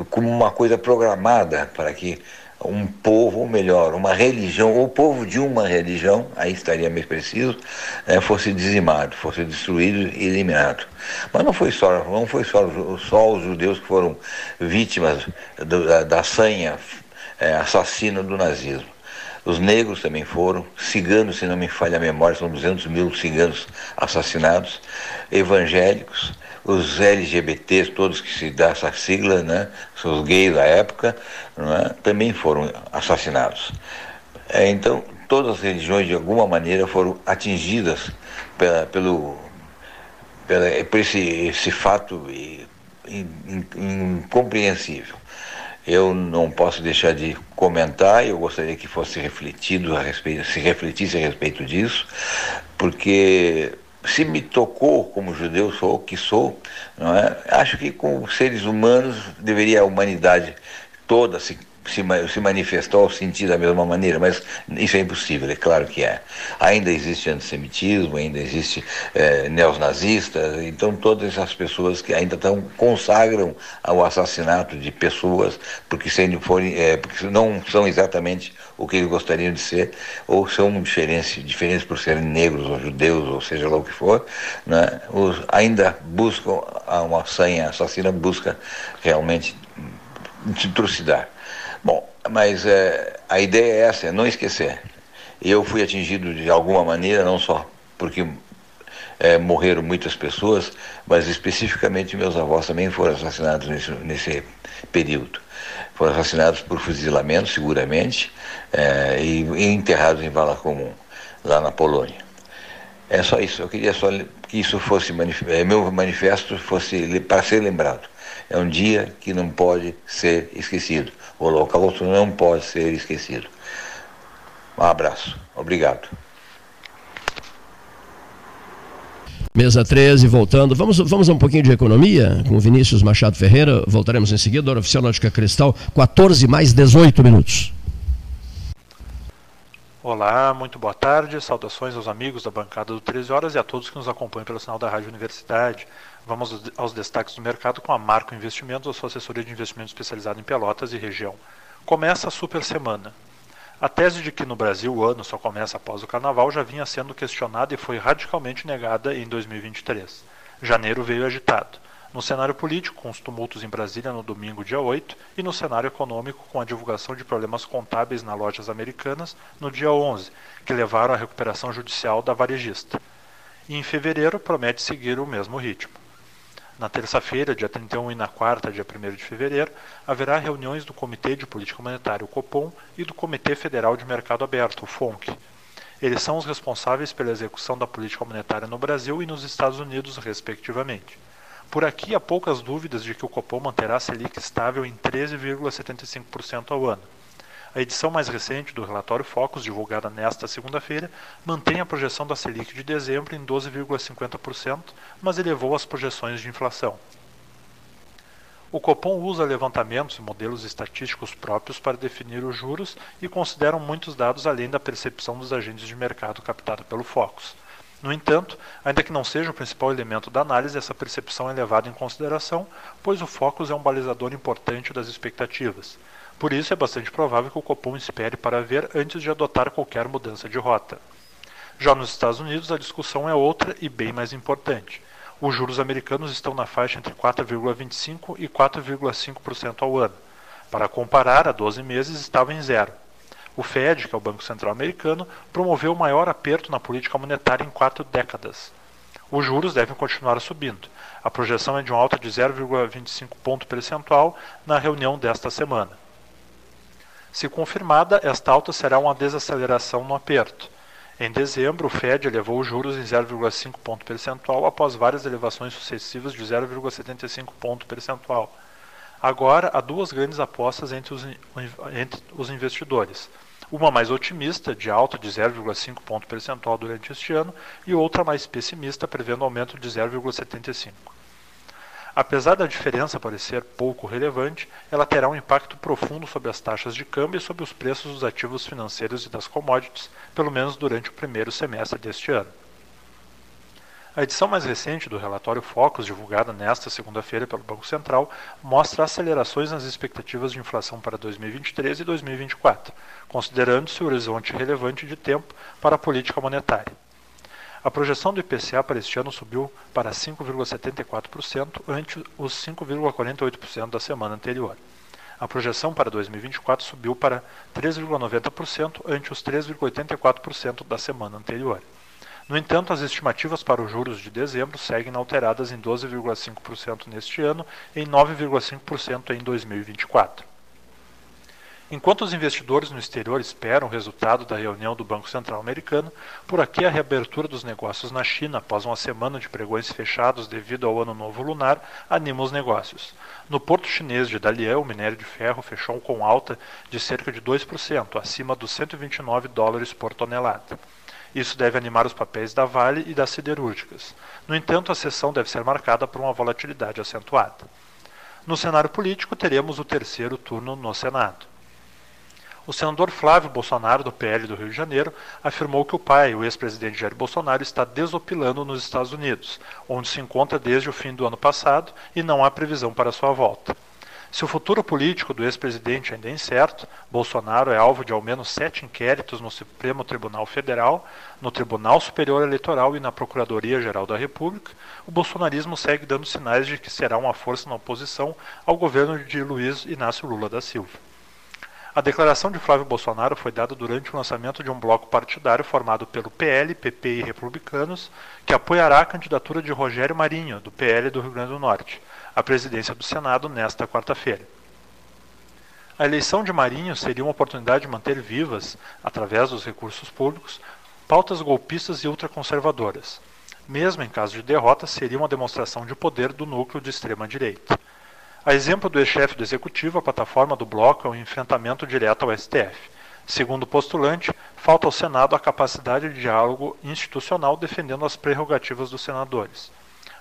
como uma coisa programada para que um povo, ou melhor, uma religião, ou o povo de uma religião, aí estaria mais preciso, é, fosse dizimado, fosse destruído e eliminado. Mas não foi só, não foi só, só os judeus que foram vítimas do, da, da sanha é, assassina do nazismo. Os negros também foram, ciganos, se não me falha a memória, são 200 mil ciganos assassinados, evangélicos, os LGBTs, todos que se dá essa sigla, né, são os gays da época, é, também foram assassinados. É, então, todas as religiões, de alguma maneira, foram atingidas pela, pelo, pela, por esse, esse fato incompreensível. Eu não posso deixar de comentar, eu gostaria que fosse refletido a respeito, se refletisse a respeito disso, porque se me tocou como judeu sou que sou, não é? Acho que com seres humanos deveria a humanidade toda se se, se manifestou ao sentir da mesma maneira, mas isso é impossível, é claro que é. Ainda existe antissemitismo, ainda existe é, neonazistas, então todas essas pessoas que ainda tão, consagram ao assassinato de pessoas porque, sendo, forem, é, porque não são exatamente o que eles gostariam de ser, ou são diferentes, diferentes por serem negros ou judeus, ou seja lá o que for, né? Os, ainda buscam, uma sanha assassina busca realmente trucidar. Bom, mas é, a ideia é essa, é não esquecer. Eu fui atingido de alguma maneira, não só porque é, morreram muitas pessoas, mas especificamente meus avós também foram assassinados nesse, nesse período. Foram assassinados por fuzilamento, seguramente, é, e, e, enterrados em vala comum, lá na Polônia. É só isso. Eu queria só que isso fosse é, meu manifesto fosse para ser lembrado. É um dia que não pode ser esquecido. O Holocausto não pode ser esquecido. Um abraço. Obrigado. Mesa 13, voltando. Vamos, vamos a um pouquinho de economia com o Vinícius Machado Ferreira. Voltaremos em seguida. Hora Oficial Lógica Cristal, 14 mais 18 minutos. Olá, muito boa tarde. Saudações aos amigos da bancada do 13 Horas e a todos que nos acompanham pelo sinal da Rádio Universidade. Vamos aos destaques do mercado com a Marco Investimentos, a sua assessoria de investimento especializada em Pelotas e região. Começa a super semana. A tese de que no Brasil o ano só começa após o carnaval já vinha sendo questionada e foi radicalmente negada em 2023. Janeiro veio agitado no cenário político, com os tumultos em Brasília no domingo, dia 8, e no cenário econômico, com a divulgação de problemas contábeis nas lojas americanas no dia 11, que levaram à recuperação judicial da varejista. E em fevereiro promete seguir o mesmo ritmo. Na terça-feira, dia 31 e na quarta, dia 1 de fevereiro, haverá reuniões do Comitê de Política Monetária, o COPOM, e do Comitê Federal de Mercado Aberto, o FONC. Eles são os responsáveis pela execução da política monetária no Brasil e nos Estados Unidos, respectivamente. Por aqui há poucas dúvidas de que o Copom manterá a Selic estável em 13,75% ao ano. A edição mais recente do relatório Focus, divulgada nesta segunda-feira, mantém a projeção da Selic de dezembro em 12,50%, mas elevou as projeções de inflação. O Copom usa levantamentos e modelos estatísticos próprios para definir os juros e considera muitos dados além da percepção dos agentes de mercado captada pelo Focus. No entanto, ainda que não seja o principal elemento da análise, essa percepção é levada em consideração, pois o Focus é um balizador importante das expectativas. Por isso, é bastante provável que o Copom espere para ver antes de adotar qualquer mudança de rota. Já nos Estados Unidos, a discussão é outra e bem mais importante. Os juros americanos estão na faixa entre 4,25% e 4,5% ao ano. Para comparar, há 12 meses estava em zero. O Fed, que é o Banco Central Americano, promoveu o maior aperto na política monetária em quatro décadas. Os juros devem continuar subindo. A projeção é de uma alta de 0,25 ponto percentual na reunião desta semana. Se confirmada, esta alta será uma desaceleração no aperto. Em dezembro, o Fed elevou os juros em 0,5 ponto percentual após várias elevações sucessivas de 0,75 ponto percentual. Agora, há duas grandes apostas entre os, entre os investidores uma mais otimista, de alta de 0,5 ponto percentual durante este ano, e outra mais pessimista, prevendo aumento de 0,75. Apesar da diferença parecer pouco relevante, ela terá um impacto profundo sobre as taxas de câmbio e sobre os preços dos ativos financeiros e das commodities, pelo menos durante o primeiro semestre deste ano. A edição mais recente do relatório Focus, divulgada nesta segunda-feira pelo Banco Central, mostra acelerações nas expectativas de inflação para 2023 e 2024, considerando-se o horizonte relevante de tempo para a política monetária. A projeção do IPCA para este ano subiu para 5,74%, ante os 5,48% da semana anterior. A projeção para 2024 subiu para 3,90%, ante os 3,84% da semana anterior. No entanto, as estimativas para os juros de dezembro seguem inalteradas em 12,5% neste ano e em 9,5% em 2024. Enquanto os investidores no exterior esperam o resultado da reunião do Banco Central Americano, por aqui a reabertura dos negócios na China após uma semana de pregões fechados devido ao Ano Novo Lunar anima os negócios. No porto chinês de Dalian, o minério de ferro fechou com alta de cerca de 2%, acima dos 129 dólares por tonelada. Isso deve animar os papéis da Vale e das siderúrgicas. No entanto, a sessão deve ser marcada por uma volatilidade acentuada. No cenário político, teremos o terceiro turno no Senado. O senador Flávio Bolsonaro, do PL do Rio de Janeiro, afirmou que o pai, o ex-presidente Jair Bolsonaro, está desopilando nos Estados Unidos, onde se encontra desde o fim do ano passado e não há previsão para sua volta. Se o futuro político do ex-presidente ainda é incerto, Bolsonaro é alvo de ao menos sete inquéritos no Supremo Tribunal Federal, no Tribunal Superior Eleitoral e na Procuradoria-Geral da República, o bolsonarismo segue dando sinais de que será uma força na oposição ao governo de Luiz Inácio Lula da Silva. A declaração de Flávio Bolsonaro foi dada durante o lançamento de um bloco partidário formado pelo PL, PP e Republicanos, que apoiará a candidatura de Rogério Marinho, do PL do Rio Grande do Norte à presidência do Senado nesta quarta-feira. A eleição de Marinho seria uma oportunidade de manter vivas, através dos recursos públicos, pautas golpistas e ultraconservadoras. Mesmo em caso de derrota, seria uma demonstração de poder do núcleo de extrema-direita. A exemplo do ex-chefe do executivo, a plataforma do bloco é um enfrentamento direto ao STF. Segundo o postulante, falta ao Senado a capacidade de diálogo institucional defendendo as prerrogativas dos senadores.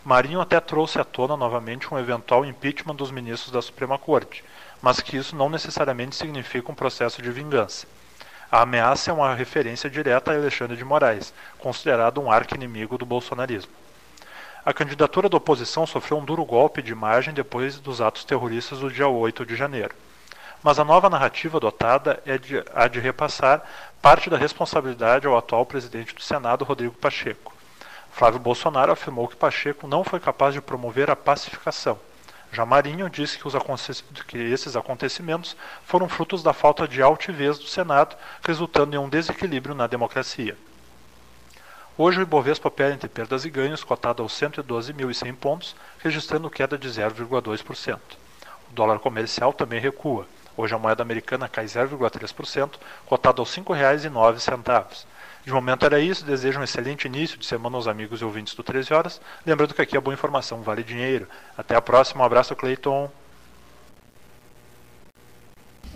Marinho até trouxe à tona novamente um eventual impeachment dos ministros da Suprema Corte, mas que isso não necessariamente significa um processo de vingança. A ameaça é uma referência direta a Alexandre de Moraes, considerado um arqui-inimigo do bolsonarismo. A candidatura da oposição sofreu um duro golpe de imagem depois dos atos terroristas do dia 8 de janeiro. Mas a nova narrativa adotada é de, a de repassar parte da responsabilidade ao atual presidente do Senado, Rodrigo Pacheco. Flávio Bolsonaro afirmou que Pacheco não foi capaz de promover a pacificação já Marinho disse que, que, esses acontecimentos foram frutos da falta de altivez do Senado, resultando em um desequilíbrio na democracia. Hoje o Ibovespa opera entre perdas e ganhos, cotado aos 112.100 pontos, registrando queda de 0,2%. O dólar comercial também recua. Hoje a moeda americana cai 0,3%, cotado aos R$ 5,09. De momento era isso. Desejo um excelente início de semana aos amigos e ouvintes do 13 Horas. Lembrando que aqui a boa informação vale dinheiro. Até a próxima. Um abraço, Cleiton.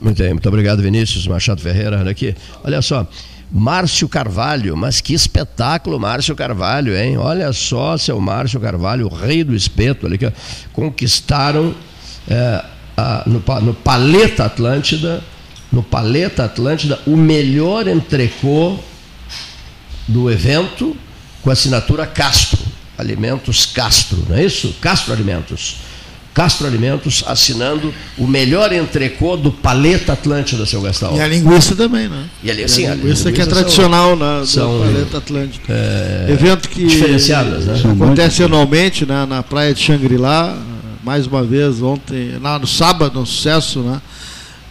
Muito bem, muito obrigado, Vinícius Machado Ferreira. Aqui. Olha só. Márcio Carvalho, mas que espetáculo, Márcio Carvalho, hein? Olha só, seu Márcio Carvalho, o rei do espeto, ali que conquistaram é, a, no, no Paleta Atlântida, no Paleta Atlântida, o melhor entrecô do evento com assinatura Castro, Alimentos Castro, não é isso? Castro Alimentos. Castro Alimentos assinando o melhor entrecô do Paleta Atlântida, seu Gastal. E a linguiça também, né? E a, sim, a linguiça, a que é tradicional são, na, são, Paleta Atlântida. É, Evento que diferenciadas, né? acontece anualmente né, na praia de Xangri-Lá, mais uma vez ontem, lá no sábado, um sucesso, né?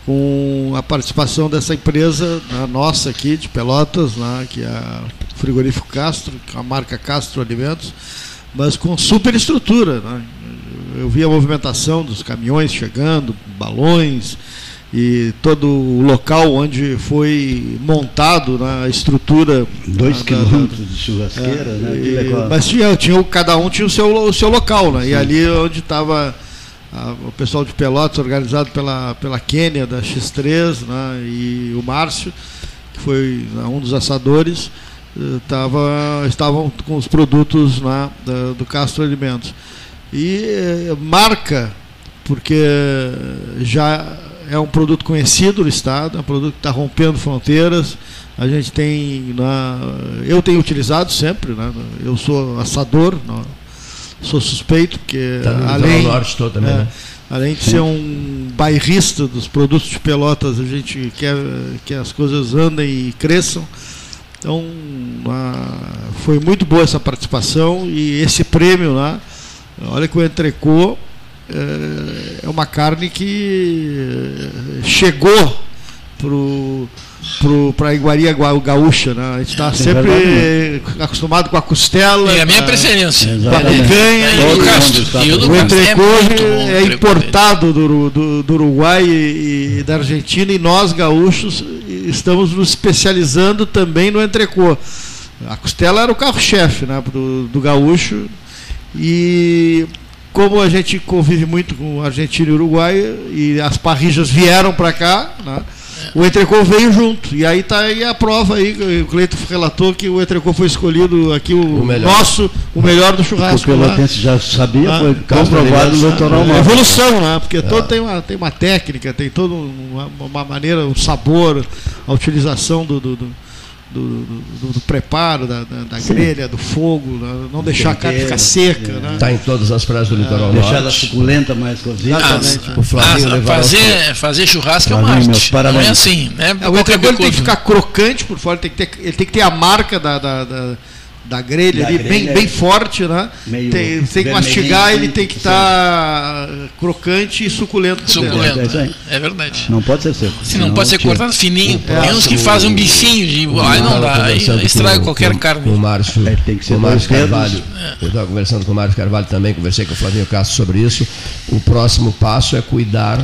com a participação dessa empresa a nossa aqui de Pelotas, né, que é a Frigorífico Castro, é a marca Castro Alimentos, mas com super estrutura. Né? Eu vi a movimentação dos caminhões chegando, balões e todo o local onde foi montado né, a estrutura. Dois da, quilômetros da, de churrasqueira, é, né? E, mas tinha, tinha, cada um tinha o seu, o seu local, né? E ali onde estava o pessoal de Pelotas, organizado pela, pela Quênia, da X3, né, e o Márcio, que foi né, um dos assadores, eh, tava, estavam com os produtos né, da, do Castro Alimentos. E eh, marca, porque já é um produto conhecido no Estado, é um produto que está rompendo fronteiras. A gente tem. Na, eu tenho utilizado sempre, né, eu sou assador. Né, sou suspeito, porque tá além, norte todo também, é, né? além de Sim. ser um bairrista dos produtos de Pelotas, a gente quer que as coisas andem e cresçam. Então, foi muito boa essa participação e esse prêmio lá, olha que o entrecô é, é uma carne que chegou pro para a iguaria gaúcha, né? A gente está sempre verdade, acostumado com a costela. É a minha preferência. Com a picanha. E, o, Castro, e o, o entrecô é, é importado do, do, do Uruguai e, e, da Argentina e nós gaúchos estamos nos especializando também no entrecô. A costela era o carro-chefe né, do, do gaúcho e como a gente convive muito com Argentina e Uruguai e as parrijas vieram para cá, né? o Entrecô veio junto. E aí tá aí a prova aí, o Cleito relatou que o Entrecô foi escolhido aqui o, o nosso, o melhor do churrasco. O Pelotense já sabia, ah, foi comprovado no litoral norte. Evolução, né? Porque é. todo tem uma, tem uma técnica, tem toda uma, uma maneira, um sabor, a utilização do, do, do do, do, do, preparo, da, da, da grelha, do fogo, né? não deixar a carne ficar seca. Está né? Tá em todas as praias do litoral é. norte. Deixar ela suculenta mais cozida. Exatamente. o Flavinho ah, fazer, fazer churrasco é uma arte. Não é assim. Né? É, o entrecô tem que ficar crocante por fora, tem que ter, ele tem que ter a marca da, da, da da grelha da ali, grelha, bem, bem forte, né? Tem, tem que mastigar, ele tem que estar tá crocante e suculento. Suculento, é, é, verdade. Não pode ser seco. Se não pode ser cortado fininho. É, tem uns que fazem um bifinho de. Aí não dá, aí estraga com, qualquer com, carne. Com o Márcio, é, tem que ser o Márcio Carvalho. É. Eu estava conversando com o Márcio Carvalho também, conversei com o Flavinho Castro sobre isso. O próximo passo é cuidar.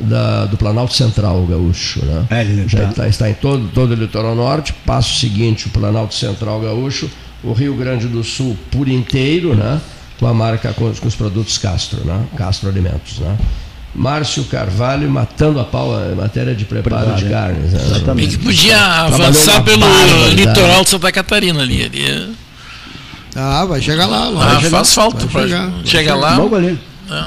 Da, do Planalto Central Gaúcho. Né? É, Já tá. Está, está, em todo, todo o litoral norte. Passo seguinte, o Planalto Central Gaúcho o Rio Grande do Sul por inteiro, né? com a marca com, com os produtos Castro, né? Castro Alimentos. Né? Márcio Carvalho matando a pau em matéria de preparo Prepara, de carnes. Né? Exatamente. que podia avançar pelo litoral de Santa Catarina ali. ali. Ah, vai chegar lá. Vai ah, chegar, faz falta. Vai chegar, chega lá. Logo ali. É.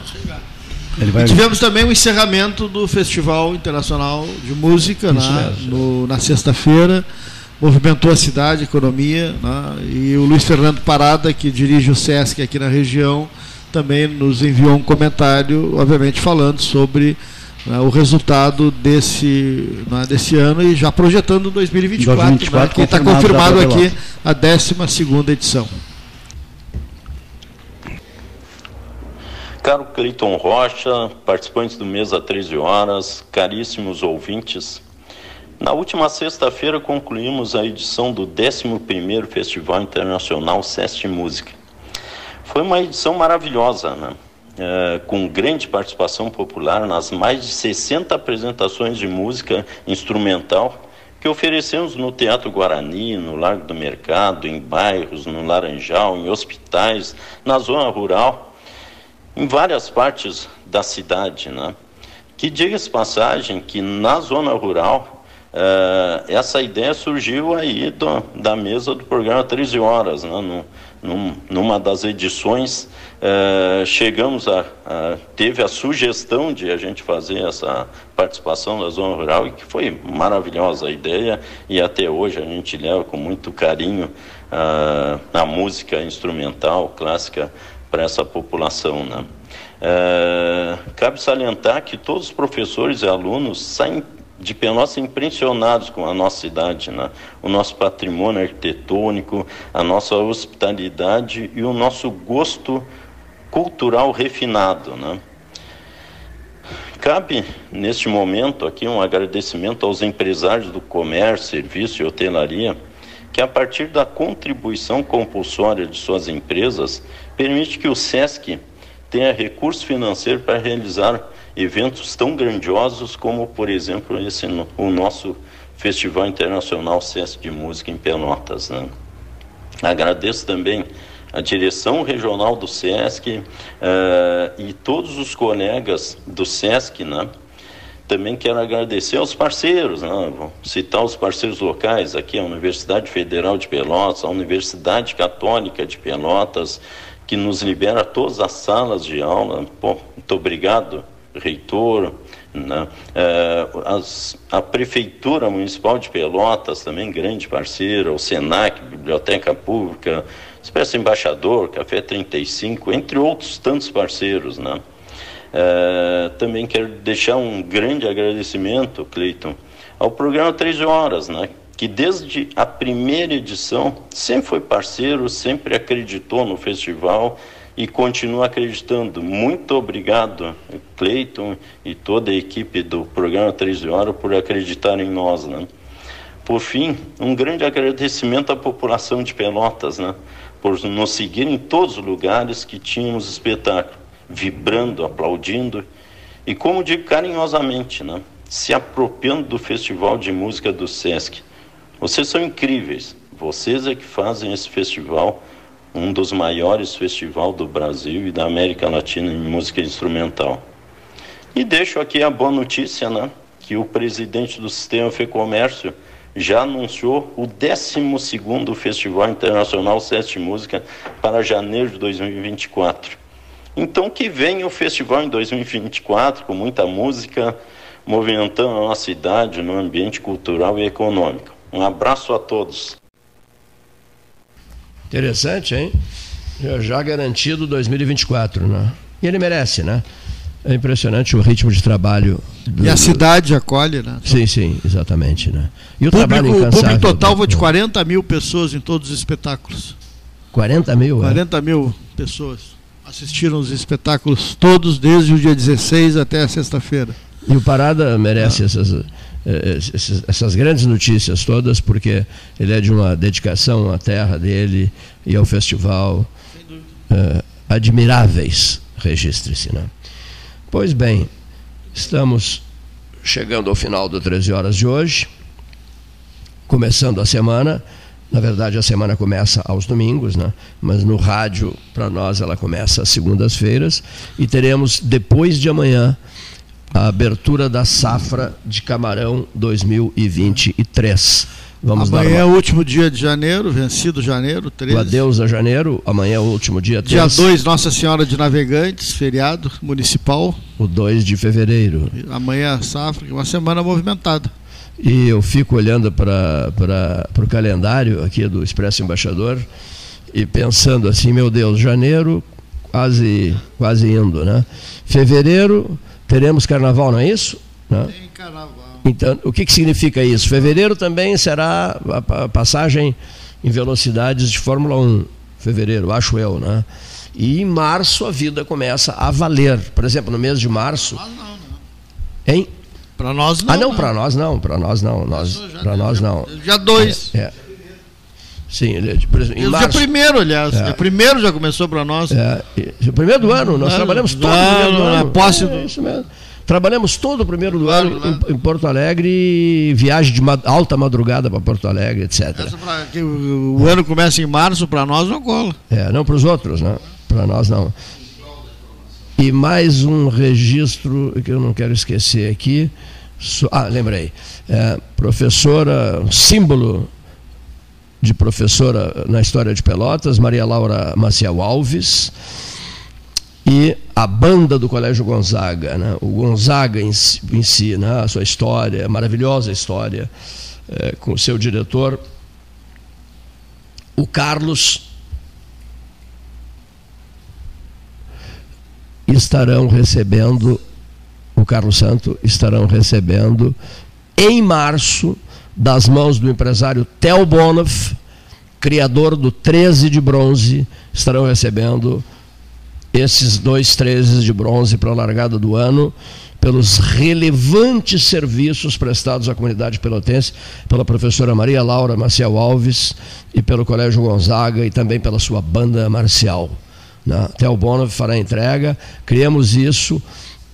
Vai... tivemos também o encerramento do Festival Internacional de Música né, no, na sexta-feira. Movimentou a cidade, a economia. Né, e o Luiz Fernando Parada, que dirige o SESC aqui na região, também nos enviou um comentário, obviamente falando sobre né, o resultado desse, né, desse ano e já projetando 2024, 2024 né, que está confirmado aqui a 12 edição. Caro Cleiton Rocha, participantes do Mesa 13 Horas, caríssimos ouvintes, na última sexta-feira concluímos a edição do 11º Festival Internacional SEST Música. Foi uma edição maravilhosa, né? É, com grande participação popular nas mais de 60 apresentações de música instrumental que oferecemos no Teatro Guarani, no Largo do Mercado, em bairros, no Laranjal, em hospitais, na zona rural, em várias partes da cidade. Né? Que diga-se passagem que na zona rural Uh, essa ideia surgiu aí do, da mesa do programa 13 Horas, né? num, numa das edições, uh, chegamos a, a, teve a sugestão de a gente fazer essa participação da zona rural e que foi maravilhosa a ideia e até hoje a gente leva com muito carinho uh, a música instrumental clássica para essa população, né? cabe salientar que todos os professores e alunos saem de Pelotas impressionados com a nossa cidade, né? o nosso patrimônio arquitetônico, a nossa hospitalidade e o nosso gosto cultural refinado. Né? Cabe, neste momento, aqui um agradecimento aos empresários do comércio, serviço e hotelaria, que a partir da contribuição compulsória de suas empresas, permite que o SESC tenha recurso financeiro para realizar eventos tão grandiosos como, por exemplo, esse, o nosso Festival Internacional Sesc de Música em Pelotas. Né? Agradeço também a direção regional do SESC uh, e todos os colegas do SESC, né? Também quero agradecer aos parceiros, né? Vou citar os parceiros locais aqui, a Universidade Federal de Pelotas, a Universidade Católica de Pelotas, que nos libera todas as salas de aula. Pô, muito obrigado reitor, né? é, as, a Prefeitura Municipal de Pelotas, também grande parceira, o SENAC, Biblioteca Pública, Expresso Embaixador, Café 35, entre outros tantos parceiros. Né? É, também quero deixar um grande agradecimento, Cleiton, ao programa 13 Horas, né? que desde a primeira edição sempre foi parceiro, sempre acreditou no festival e continuo acreditando. Muito obrigado, Cleiton e toda a equipe do programa 13 Horas por acreditar em nós. Né? Por fim, um grande agradecimento à população de Pelotas, né? por nos seguir em todos os lugares que tínhamos espetáculo, vibrando, aplaudindo e, como digo carinhosamente, né? se apropriando do Festival de Música do SESC. Vocês são incríveis, vocês é que fazem esse festival um dos maiores festivais do Brasil e da América Latina em música instrumental. E deixo aqui a boa notícia, né, que o presidente do Sistema FEComércio já anunciou o 12º Festival Internacional Sete Música para janeiro de 2024. Então que venha o festival em 2024 com muita música, movimentando a nossa cidade no ambiente cultural e econômico. Um abraço a todos. Interessante, hein? Já, já garantido 2024, né? E ele merece, né? É impressionante o ritmo de trabalho. Do... E a cidade acolhe, né? Sim, sim, exatamente. Né? E o público, trabalho incansável. O público total foi de 40 mil pessoas em todos os espetáculos. 40 mil? 40 é? mil pessoas assistiram os espetáculos todos, desde o dia 16 até a sexta-feira. E o Parada merece ah. essas essas grandes notícias todas, porque ele é de uma dedicação à terra dele e ao festival uh, admiráveis, registre-se. Né? Pois bem, estamos chegando ao final do 13 horas de hoje, começando a semana. Na verdade, a semana começa aos domingos, né? mas no rádio, para nós, ela começa às segundas-feiras. E teremos, depois de amanhã, a abertura da safra de camarão 2023. Vamos amanhã é o último dia de janeiro, vencido janeiro, 13. O adeus a janeiro, amanhã é o último dia. Dia 2, Nossa Senhora de Navegantes, feriado municipal. O 2 de fevereiro. Amanhã, safra, uma semana movimentada. E eu fico olhando para o calendário aqui do Expresso Embaixador e pensando assim, meu Deus, janeiro quase, quase indo, né? Fevereiro teremos carnaval, não é isso? Né? Tem carnaval. Então, o que, que significa isso? Fevereiro também será a passagem em velocidades de Fórmula 1. Fevereiro, acho eu, né? E em março a vida começa a valer. Por exemplo, no mês de março. Para nós não, né? Hein? Para nós não. Ah, não, para nós não, para nós não. Nós, para nós não. Já dois. É, é. Sim, ele, é exemplo, em março. Dia primeiro, aliás. É. Dia primeiro já começou para nós. É, primeiro do ano, nós trabalhamos todo o primeiro do ano. Posse do... É isso mesmo. Trabalhamos todo o primeiro do claro, ano né? em, em, Porto Alegre, viagem de alta madrugada para Porto Alegre, etc. que o, o, ano começa em março, para nós não cola. É, não para os outros, né? Para nós não. E mais um registro que eu não quero esquecer aqui. Ah, lembrei. É, professora, símbolo de professora na história de Pelotas, Maria Laura Maciel Alves e a banda do Colégio Gonzaga, né? o Gonzaga em em si né? a sua história, maravilhosa história, é, com o seu diretor, o Carlos, estarão recebendo, o Carlos Santo estarão recebendo em março, das mãos do empresário Tel Bonoff, criador do 13 de bronze, estarão recebendo esses dois 13 de bronze para a largada do ano, pelos relevantes serviços prestados à comunidade pelotense pela professora Maria Laura Maciel Alves e pelo Colégio Gonzaga e também pela sua banda marcial. Né? Theo Bonov fará a entrega. Criamos isso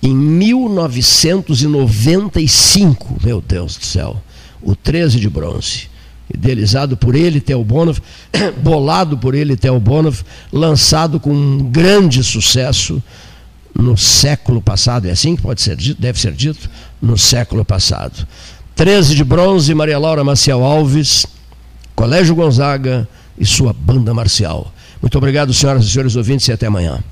em 1995, meu Deus do céu, o 13 de bronze idealizado por ele, Theo Bonov, bolado por ele, Theo Bonov, lançado com um grande sucesso no século passado. É assim que pode ser dito, deve ser dito, no século passado. 13 de bronze, Maria Laura Maciel Alves, Colégio Gonzaga e sua banda marcial. Muito obrigado, senhoras e senhores ouvintes, e até amanhã.